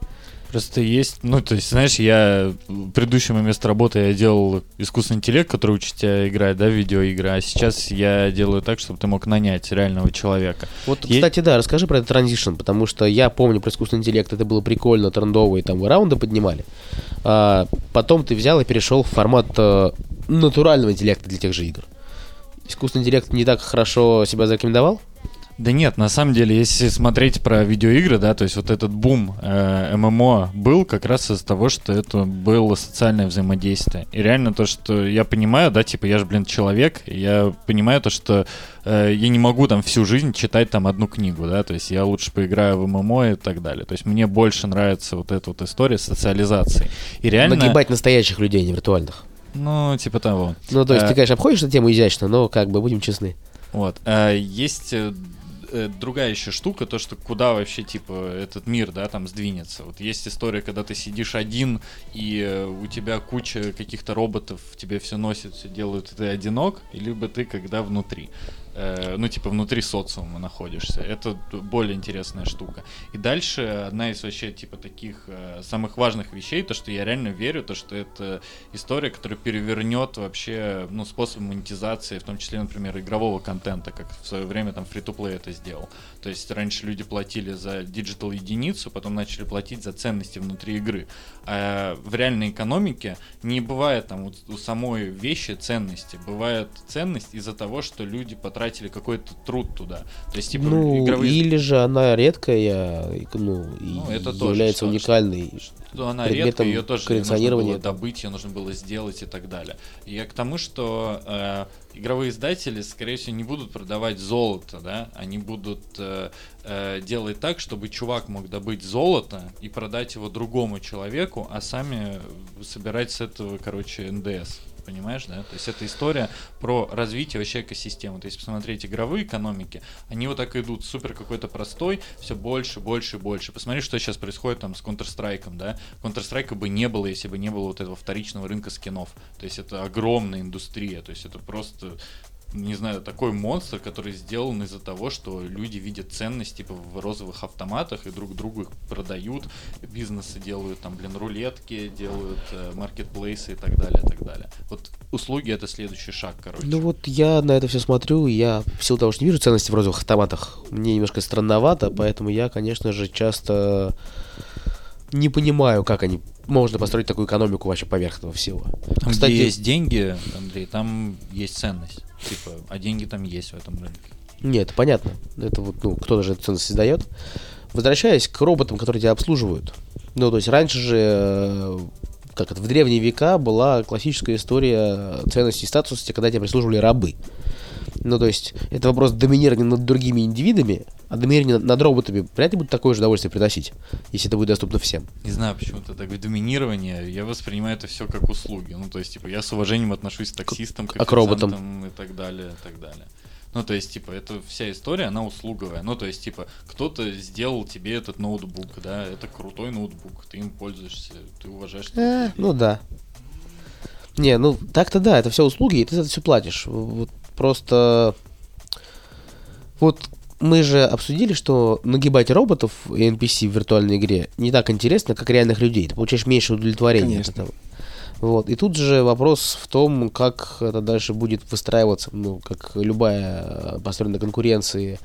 Просто есть, ну, то есть, знаешь, я в предыдущем месте работы я делал искусственный интеллект, который учит тебя играть, да, в видеоигры, а сейчас я делаю так, чтобы ты мог нанять реального человека. Вот, Е- кстати, да, расскажи про этот транзишн, потому что я помню про искусственный интеллект, это было прикольно, трендово, и там вы раунды поднимали. А, потом ты взял и перешел в формат э, натурального интеллекта для тех же игр. Искусственный интеллект не так хорошо себя зарекомендовал? Да нет, на самом деле, если смотреть про видеоигры, да, то есть вот этот бум э, ММО был как раз из-за того, что это было социальное взаимодействие. И реально то, что я понимаю, да, типа я же, блин, человек, я понимаю то, что э, я не могу там всю жизнь читать там одну книгу, да, то есть я лучше поиграю в ММО и так далее. То есть мне больше нравится вот эта вот история социализации. И реально... Нагибать настоящих людей, не виртуальных. Ну, типа того. Ну, то есть Э, ты, конечно, обходишь эту тему изящно, но как бы будем честны. Вот. А, есть э, другая еще штука, то, что куда вообще, типа, этот мир, да, там сдвинется. Вот есть история, когда ты сидишь один, и э, у тебя куча каких-то роботов тебе все носят, все делают, и ты одинок, и либо ты когда внутри. Э, ну, типа, внутри социума находишься. Это более интересная штука. И дальше одна из вообще, типа, таких э, самых важных вещей, то, что я реально верю, то, что это история, которая перевернет вообще, ну, способ монетизации, в том числе, например, игрового контента, как в свое время там free-to-play это сделал. То есть раньше люди платили за digital единицу, потом начали платить за ценности внутри игры. А в реальной экономике не бывает там у, у самой вещи ценности. Бывает ценность из-за того, что люди потратили какой-то труд туда. То есть, типа, ну, игровые... или же она редкая, ну, и Ну, это тоже, является что- уникальной. что она предметом редкая, ее тоже нужно коллекционирования было добыть, ее нужно было сделать и так далее. Я к тому, что э, игровые издатели, скорее всего, не будут продавать золото, да, они будут э, э, делать так, чтобы чувак мог добыть золото и продать его другому человеку, а сами собирать с этого, короче, НДС. Понимаешь, да? То есть это история про развитие вообще экосистемы. То есть посмотреть игровые экономики, они вот так идут, супер какой-то простой, все больше, больше, больше. Посмотри, что сейчас происходит там с Counter-Strike, да? Counter-Strike бы не было, если бы не было вот этого вторичного рынка скинов. То есть это огромная индустрия, то есть это просто не знаю, такой монстр, который сделан из-за того, что люди видят ценность типа в розовых автоматах и друг другу их продают, бизнесы делают там, блин, рулетки, делают э, маркетплейсы и так далее, и так далее. Вот услуги это следующий шаг, короче. Ну вот я на это все смотрю, я в силу того, что не вижу ценности в розовых автоматах, мне немножко странновато, поэтому я, конечно же, часто не понимаю, как они можно построить такую экономику вообще поверх этого всего. Там, Кстати- где есть деньги, Андрей, там есть ценность. Типа, а деньги там есть в этом рынке. Нет, понятно. Это вот, ну, кто-то же эту ценность создает. Возвращаясь к роботам, которые тебя обслуживают. Ну, то есть раньше же, э, как это, в древние века была классическая история ценности и статуса, когда тебя прислуживали рабы. Ну, то есть, это вопрос доминирования над другими индивидами, а доминирование над- роботами вряд ли будет такое же удовольствие приносить, если это будет доступно всем. Не знаю, почему-то так доминирование, я воспринимаю это все как услуги. Ну, то есть, типа, я с уважением отношусь к таксистам, к к роботам? и так далее, и так далее. Ну, то есть, типа, это вся история, она услуговая. Ну, то есть, типа, кто-то сделал тебе этот ноутбук, да, это крутой ноутбук, ты им пользуешься, ты уважаешь. Э, ну да. Не, ну так-то да, это все услуги, и ты за это все платишь. Вот просто. Вот мы же обсудили, что нагибать роботов и NPC в виртуальной игре не так интересно, как реальных людей. Ты получаешь меньше удовлетворения Конечно. от этого. Вот. И тут же вопрос в том, как это дальше будет выстраиваться, ну, как любая построенная на конкуренции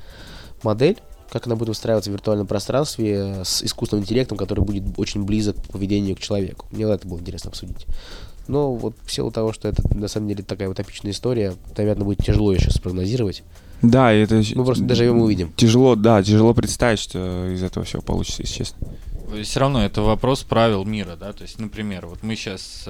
модель, как она будет выстраиваться в виртуальном пространстве с искусственным интеллектом, который будет очень близок по поведению к человеку. Мне это было интересно обсудить. Но вот в силу того, что это на самом деле такая утопичная история, наверное, будет тяжело сейчас спрогнозировать. Да, и это... Мы просто доживем и увидим. Тяжело, да, тяжело представить, что из этого все получится, если честно. Все равно это вопрос правил мира, да, то есть, например, вот мы сейчас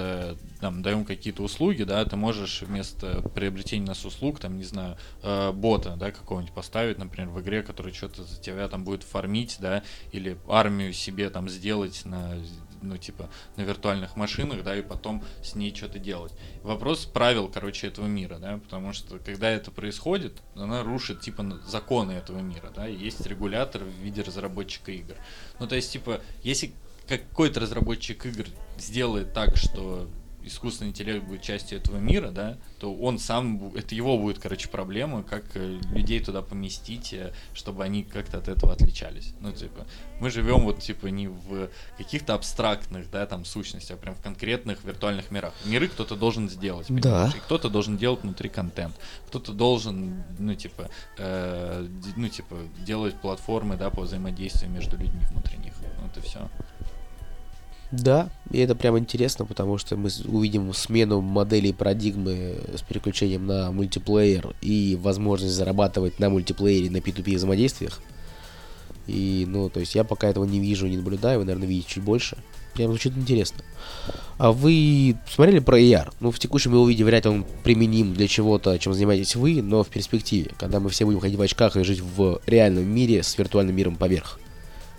там даем какие-то услуги, да, ты можешь вместо приобретения нас услуг, там, не знаю, э, бота, да, какого-нибудь поставить, например, в игре, который что-то за тебя там будет фармить, да, или армию себе там сделать на, ну, типа, на виртуальных машинах, да, и потом с ней что-то делать. Вопрос правил, короче, этого мира, да, потому что когда это происходит, она рушит, типа, законы этого мира, да, есть регулятор в виде разработчика игр. Ну, то есть, типа, если какой-то разработчик игр сделает так, что искусственный интеллект будет частью этого мира, да, то он сам, это его будет, короче, проблема, как э, людей туда поместить, э, чтобы они как-то от этого отличались. Ну, типа, мы живем вот, типа, не в каких-то абстрактных, да, там, сущностях, а прям в конкретных виртуальных мирах. Миры кто-то должен сделать, Да. И кто-то должен делать внутри контент, кто-то должен, ну, типа, э, ну, типа, делать платформы, да, по взаимодействию между людьми внутри них. Вот и все. Да, и это прям интересно, потому что мы увидим смену моделей парадигмы с переключением на мультиплеер и возможность зарабатывать на мультиплеере на P2P взаимодействиях. И, ну, то есть я пока этого не вижу, не наблюдаю, вы, наверное, видите чуть больше. Прям звучит интересно. А вы смотрели про AR? Ну, в текущем его виде вряд ли он применим для чего-то, чем занимаетесь вы, но в перспективе, когда мы все будем ходить в очках и жить в реальном мире с виртуальным миром поверх.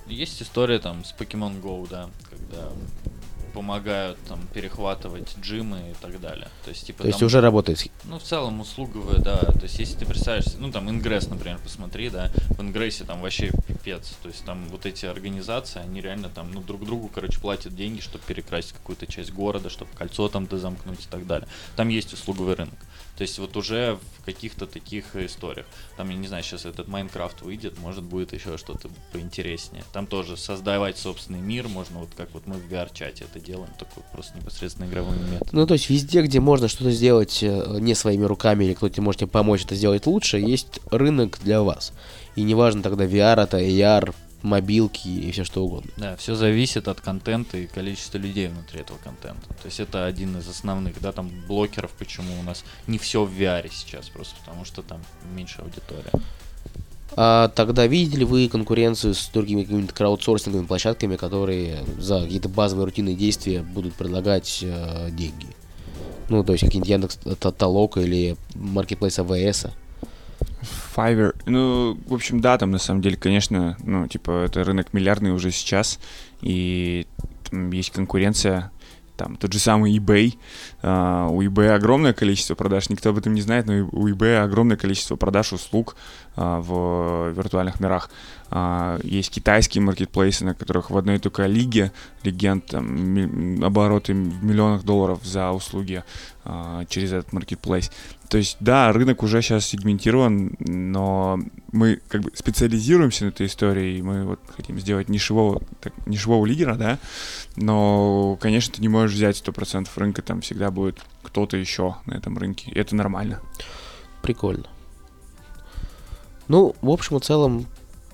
Есть история там с Pokemon Go, да, когда помогают там перехватывать джимы и так далее. То есть, типа, То есть там- уже работает. Ну, в целом, услуговая, да. То есть, если ты представишь, ну, там, Ингресс, например, посмотри, да, в Ингрессе там вообще пипец. То есть, там вот эти организации, они реально там, ну, друг другу, короче, платят деньги, чтобы перекрасить какую-то часть города, чтобы кольцо там дозамкнуть и так далее. Там есть услуговый рынок. То есть, вот уже в каких-то таких историях. Там, я не знаю, сейчас этот Майнкрафт выйдет, может, будет еще что-то поинтереснее. Там тоже создавать собственный мир можно, вот как вот мы в VR-чате это делаем, такой просто непосредственно игровой метод. Ну, то есть везде, где можно что-то сделать э, не своими руками, или кто-то может помочь это сделать лучше, есть рынок для вас. И неважно тогда VR это, AR, мобилки и все что угодно. Да, все зависит от контента и количества людей внутри этого контента. То есть это один из основных, да, там блокеров, почему у нас не все в VR сейчас, просто потому что там меньше аудитория. А тогда видели ли вы конкуренцию с другими какими-то краудсорсинговыми площадками, которые за какие-то базовые рутинные действия будут предлагать э, деньги? Ну, то есть какие-нибудь Яндекс Толока или Marketplace АВС. Fiverr. Ну, в общем, да, там на самом деле, конечно, ну, типа, это рынок миллиардный уже сейчас, и там есть конкуренция, там тот же самый eBay. А, у eBay огромное количество продаж, никто об этом не знает, но у eBay огромное количество продаж услуг в виртуальных мирах. А, есть китайские маркетплейсы, на которых в одной только лиге легенд там, обороты в миллионах долларов за услуги а, через этот маркетплейс. То есть, да, рынок уже сейчас сегментирован, но мы как бы специализируемся на этой истории, и мы вот хотим сделать нишевого, так, нишевого лидера, да, но, конечно, ты не можешь взять 100% рынка, там всегда будет кто-то еще на этом рынке, и это нормально. Прикольно. Ну, в общем и целом,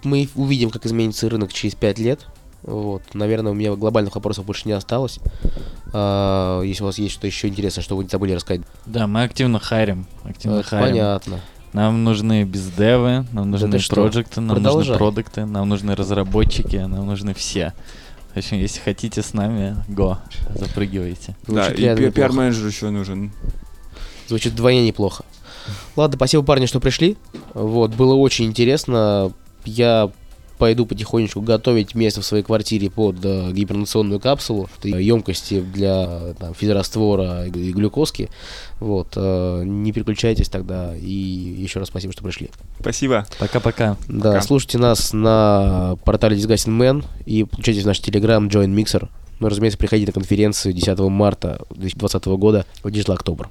мы увидим, как изменится рынок через 5 лет. Вот. Наверное, у меня глобальных вопросов больше не осталось. А, если у вас есть что-то еще интересное, что вы не забыли рассказать. Да, мы активно хайрим. Активно э, хайрим. понятно. Нам нужны бездевы, нам нужны что? проекты, нам нужны Продолжай. продукты, нам нужны разработчики, нам нужны все. В общем, если хотите с нами, го, запрыгивайте. да, Звучит и пи- неплохо. пиар-менеджер еще нужен. Звучит вдвойне неплохо. Ладно, спасибо, парни, что пришли. Вот, было очень интересно. Я пойду потихонечку готовить место в своей квартире под э, гибернационную капсулу, емкости для там, физраствора и глюкозки. Вот, э, не переключайтесь тогда. И еще раз спасибо, что пришли. Спасибо. Пока-пока. Да, Пока. слушайте нас на портале Disgusting Man и включайтесь в наш телеграм Join Mixer. Ну, разумеется, приходите на конференцию 10 марта 2020 года в Digital October.